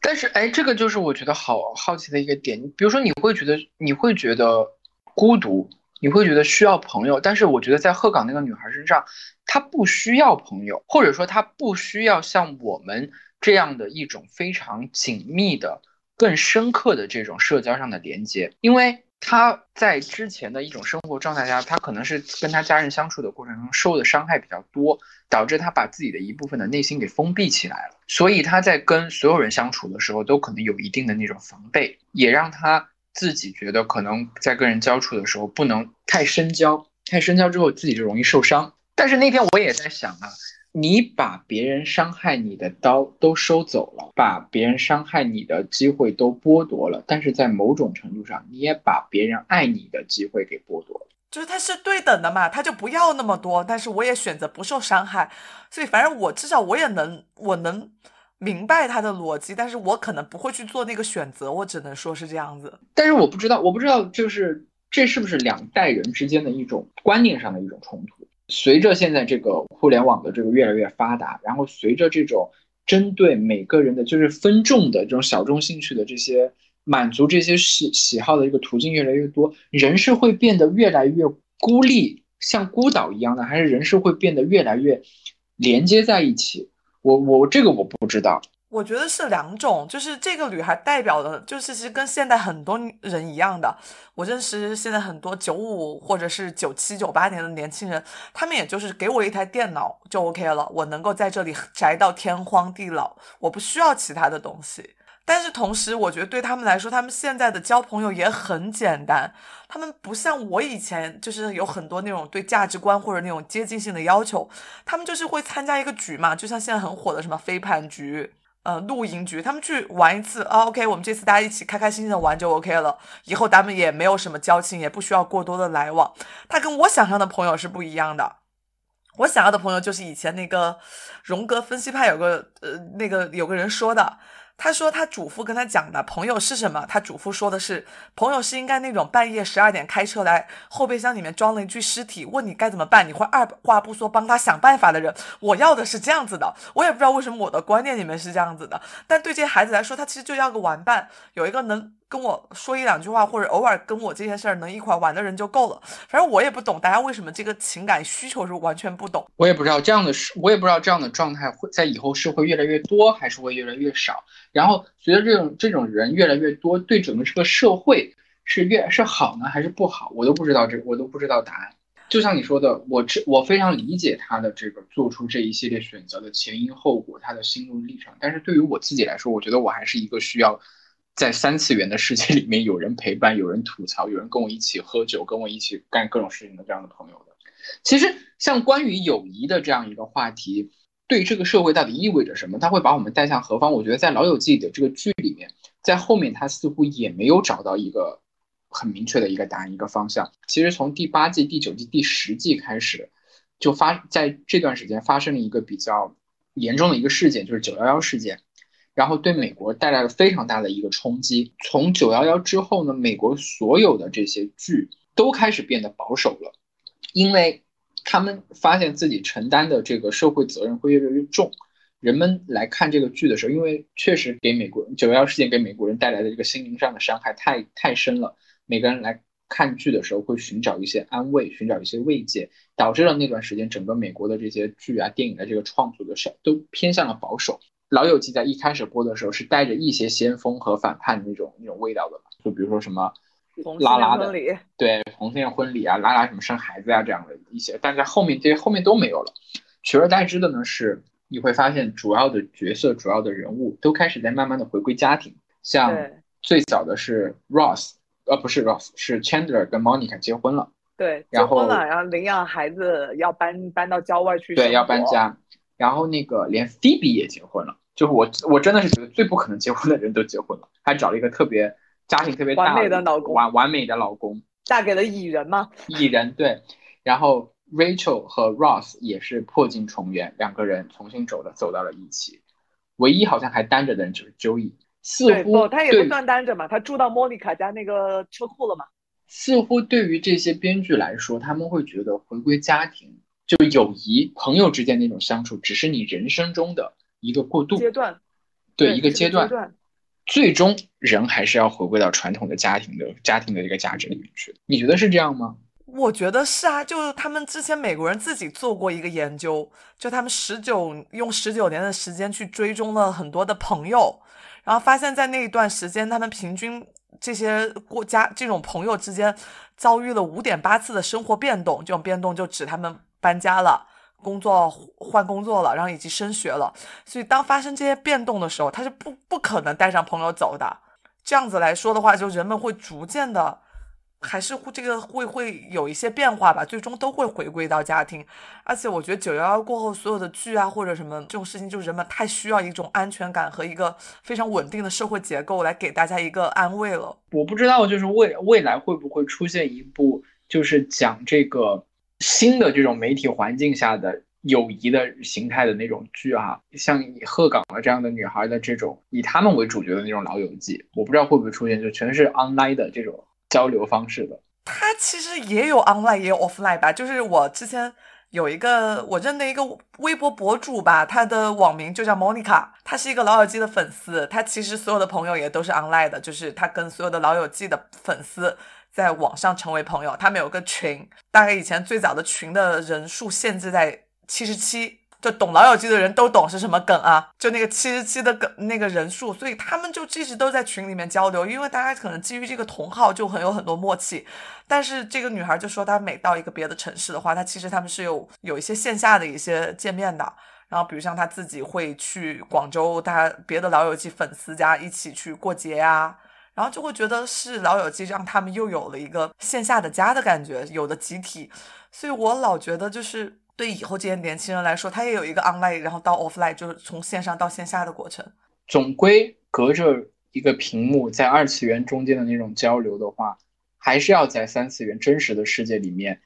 但是，哎，这个就是我觉得好好奇的一个点，比如说你会觉得，你会觉得。孤独，你会觉得需要朋友，但是我觉得在鹤岗那个女孩身上，她不需要朋友，或者说她不需要像我们这样的一种非常紧密的、更深刻的这种社交上的连接，因为他在之前的一种生活状态下，他可能是跟他家人相处的过程中受的伤害比较多，导致他把自己的一部分的内心给封闭起来了，所以他在跟所有人相处的时候，都可能有一定的那种防备，也让他。自己觉得可能在跟人交处的时候不能太深交，太深交之后自己就容易受伤。但是那天我也在想啊，你把别人伤害你的刀都收走了，把别人伤害你的机会都剥夺了，但是在某种程度上，你也把别人爱你的机会给剥夺了。
就是他是对等的嘛，他就不要那么多，但是我也选择不受伤害，所以反正我至少我也能，我能。明白他的逻辑，但是我可能不会去做那个选择，我只能说是这样子。
但是我不知道，我不知道，就是这是不是两代人之间的一种观念上的一种冲突？随着现在这个互联网的这个越来越发达，然后随着这种针对每个人的就是分众的这种小众兴趣的这些满足这些喜喜好的一个途径越来越多，人是会变得越来越孤立，像孤岛一样的，还是人是会变得越来越连接在一起？我我这个我不知道，
我觉得是两种，就是这个女孩代表的，就是其实跟现代很多人一样的。我认识现在很多九五或者是九七九八年的年轻人，他们也就是给我一台电脑就 OK 了，我能够在这里 宅到天荒地老，我不需要其他的东西。但是同时，我觉得对他们来说，他们现在的交朋友也很简单。他们不像我以前，就是有很多那种对价值观或者那种接近性的要求。他们就是会参加一个局嘛，就像现在很火的什么飞盘局、呃露营局，他们去玩一次啊，OK，我们这次大家一起开开心心的玩就 OK 了。以后咱们也没有什么交情，也不需要过多的来往。他跟我想象的朋友是不一样的。我想要的朋友就是以前那个荣格分析派有个呃那个有个人说的。他说他祖父跟他讲的朋友是什么？他祖父说的是，朋友是应该那种半夜十二点开车来后备箱里面装了一具尸体，问你该怎么办，你会二话不说帮他想办法的人。我要的是这样子的，我也不知道为什么我的观念里面是这样子的，但对这些孩子来说，他其实就要个玩伴，有一个能。跟我说一两句话，或者偶尔跟我这件事儿能一块玩的人就够了。反正我也不懂大家为什么这个情感需求是完全不懂。
我也不知道这样的是，我也不知道这样的状态会在以后是会越来越多，还是会越来越少。然后随着这种这种人越来越多，对整个这个社会是越是好呢，还是不好？我都不知道这，我都不知道答案。就像你说的，我这我非常理解他的这个做出这一系列选择的前因后果，他的心路历程。但是对于我自己来说，我觉得我还是一个需要。在三次元的世界里面，有人陪伴，有人吐槽，有人跟我一起喝酒，跟我一起干各种事情的这样的朋友的。其实，像关于友谊的这样一个话题，对这个社会到底意味着什么？它会把我们带向何方？我觉得在《老友记》的这个剧里面，在后面他似乎也没有找到一个很明确的一个答案，一个方向。其实从第八季、第九季、第十季开始，就发在这段时间发生了一个比较严重的一个事件，就是九幺幺事件，然后对美国带来了非常大的一个冲击。从九幺幺之后呢，美国所有的这些剧都开始变得保守了，因为他们发现自己承担的这个社会责任会越来越重。人们来看这个剧的时候，因为确实给美国九幺幺事件给美国人带来的这个心灵上的伤害太太深了，每个人来看剧的时候会寻找一些安慰，寻找一些慰藉，导致了那段时间整个美国的这些剧啊、电影的这个创作的时候都偏向了保守。《老友记》在一开始播的时候是带着一些先锋和反叛的那种那种味道的嘛，就比如说什么拉拉的，对同性恋婚礼啊，拉拉什么生孩子啊这样的一些，但在后面这些后面都没有了，取而代之的呢是。你会发现，主要的角色、主要的人物都开始在慢慢的回归家庭。像最早的是 Ross，呃，不是 Ross，是 Chandler 跟 Monica 结婚了。
对，
结婚
了，然后领养孩子，要搬搬到郊外去。
对，要搬家。然后那个连 Phoebe 也结婚了，就是我我真的是觉得最不可能结婚的人都结婚了，还找了一个特别家庭特别
完美的老公，
完完美的老公，
嫁给了蚁人吗？
蚁人对，然后。Rachel 和 Ross 也是破镜重圆，两个人重新走了，走到了一起。唯一好像还单着的人就是 Joey，似乎
他也不算单着嘛，他住到 Monica 家那个车库了嘛。
似乎对于这些编剧来说，他们会觉得回归家庭，就友谊、朋友之间那种相处，只是你人生中的一个过渡
阶段，
对一个
阶
段。最终人还是要回归到传统的家庭的家庭的一个价值里面去。你觉得是这样吗？
我觉得是啊，就是他们之前美国人自己做过一个研究，就他们十九用十九年的时间去追踪了很多的朋友，然后发现，在那一段时间，他们平均这些国家这种朋友之间遭遇了五点八次的生活变动。这种变动就指他们搬家了、工作换工作了，然后以及升学了。所以，当发生这些变动的时候，他是不不可能带上朋友走的。这样子来说的话，就人们会逐渐的。还是会这个会会有一些变化吧，最终都会回归到家庭。而且我觉得九幺幺过后，所有的剧啊或者什么这种事情，就人们太需要一种安全感和一个非常稳定的社会结构来给大家一个安慰了。
我不知道，就是未未来会不会出现一部就是讲这个新的这种媒体环境下的友谊的形态的那种剧哈，像以鹤岗的这样的女孩的这种以他们为主角的那种老友记，我不知道会不会出现，就全是 online 的这种。交流方式的，
他其实也有 online 也有 offline 吧。就是我之前有一个我认的一个微博博主吧，他的网名就叫 Monica，他是一个老友记的粉丝。他其实所有的朋友也都是 online 的，就是他跟所有的老友记的粉丝在网上成为朋友。他们有个群，大概以前最早的群的人数限制在七十七。就懂老友记的人都懂是什么梗啊？就那个七十七的梗那个人数，所以他们就一直都在群里面交流，因为大家可能基于这个同号就很有很多默契。但是这个女孩就说，她每到一个别的城市的话，她其实他们是有有一些线下的一些见面的。然后比如像她自己会去广州，她别的老友记粉丝家一起去过节呀，然后就会觉得是老友记让他们又有了一个线下的家的感觉，有的集体。所以我老觉得就是。对以后这些年轻人来说，他也有一个 online，然后到 offline，就是从线上到线下的过程。
总归隔着一个屏幕，在二次元中间的那种交流的话，还是要在三次元真实的世界里面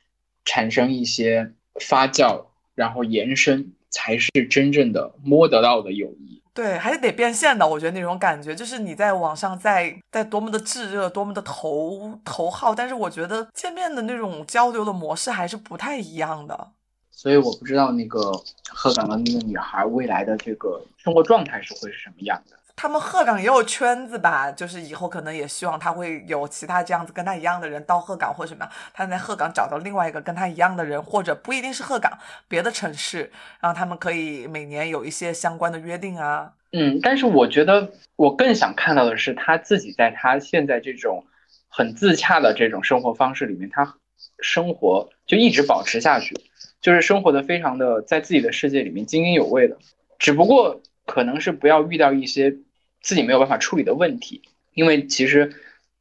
产生一些发酵，然后延伸，才是真正的摸得到的友谊。
对，还是得变现的。我觉得那种感觉，就是你在网上在在多么的炙热，多么的头头号，但是我觉得见面的那种交流的模式还是不太一样的。
所以我不知道那个鹤岗的那个女孩未来的这个生活状态是会是什么样的。
他们鹤岗也有圈子吧，就是以后可能也希望他会有其他这样子跟他一样的人到鹤岗或什么，他在鹤岗找到另外一个跟他一样的人，或者不一定是鹤岗，别的城市，然后他们可以每年有一些相关的约定啊。
嗯，但是我觉得我更想看到的是他自己在他现在这种很自洽的这种生活方式里面，他生活就一直保持下去。就是生活的非常的在自己的世界里面津津有味的，只不过可能是不要遇到一些自己没有办法处理的问题，因为其实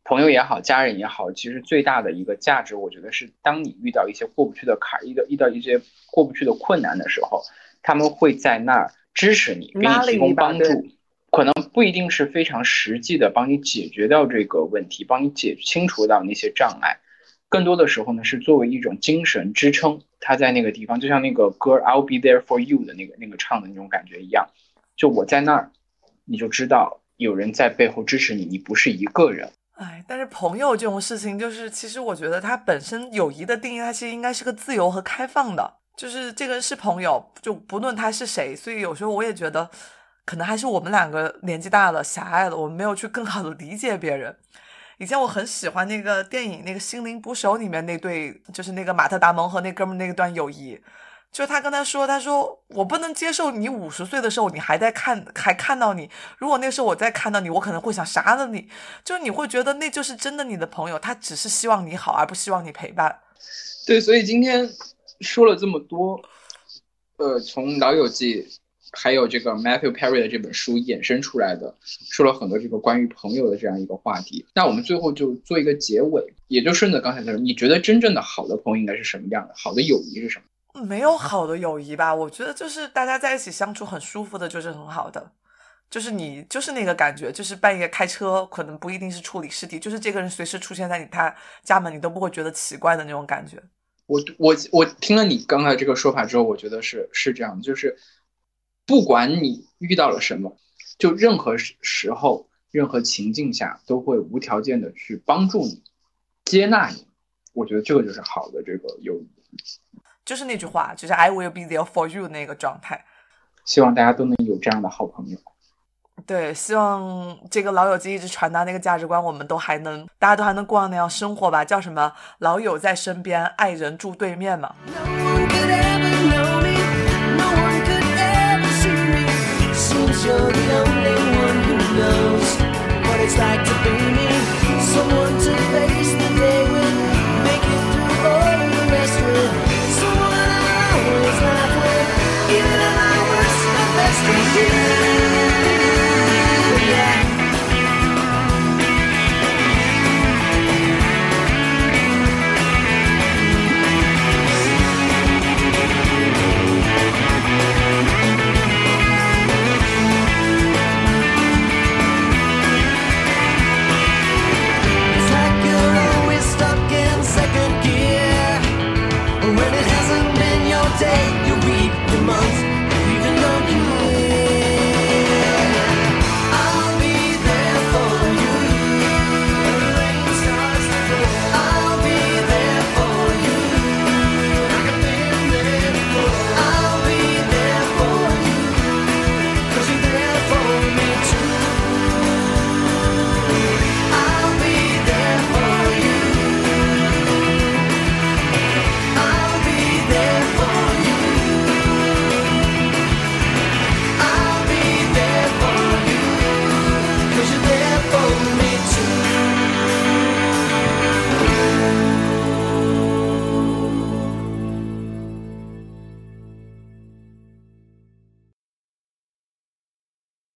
朋友也好，家人也好，其实最大的一个价值，我觉得是当你遇到一些过不去的坎，遇到遇到一些过不去的困难的时候，他们会在那儿支持你，给你提供帮助，可能不一定是非常实际的帮你解决掉这个问题，帮你解清除到那些障碍。更多的时候呢，是作为一种精神支撑，他在那个地方，就像那个歌 "I'll be there for you" 的那个那个唱的那种感觉一样，就我在那儿，你就知道有人在背后支持你，你不是一个人。
哎，但是朋友这种事情，就是其实我觉得它本身友谊的定义，它其实应该是个自由和开放的，就是这个人是朋友，就不论他是谁。所以有时候我也觉得，可能还是我们两个年纪大了，狭隘了，我们没有去更好的理解别人。以前我很喜欢那个电影《那个心灵捕手》里面那对，就是那个马特·达蒙和那哥们那段友谊，就他跟他说：“他说我不能接受你五十岁的时候你还在看，还看到你。如果那时候我再看到你，我可能会想杀了你。就你会觉得那就是真的你的朋友，他只是希望你好，而不希望你陪伴。”
对，所以今天说了这么多，呃，从《老友记》。还有这个 Matthew Perry 的这本书衍生出来的，说了很多这个关于朋友的这样一个话题。那我们最后就做一个结尾，也就顺着刚才的，你觉得真正的好的朋友应该是什么样的？好的友谊是什么？
没有好的友谊吧？我觉得就是大家在一起相处很舒服的，就是很好的。就是你就是那个感觉，就是半夜开车，可能不一定是处理尸体，就是这个人随时出现在你他家门，你都不会觉得奇怪的那种感觉。
我我我听了你刚才这个说法之后，我觉得是是这样，就是。不管你遇到了什么，就任何时时候、任何情境下，都会无条件的去帮助你、接纳你。我觉得这个就是好的这个友谊。
就是那句话，就是 I will be there for you 那个状态。
希望大家都能有这样的好朋友。
对，希望这个老友记一直传达那个价值观，我们都还能，大家都还能过上那样生活吧？叫什么？老友在身边，爱人住对面嘛。No one could ever know me, no one could ever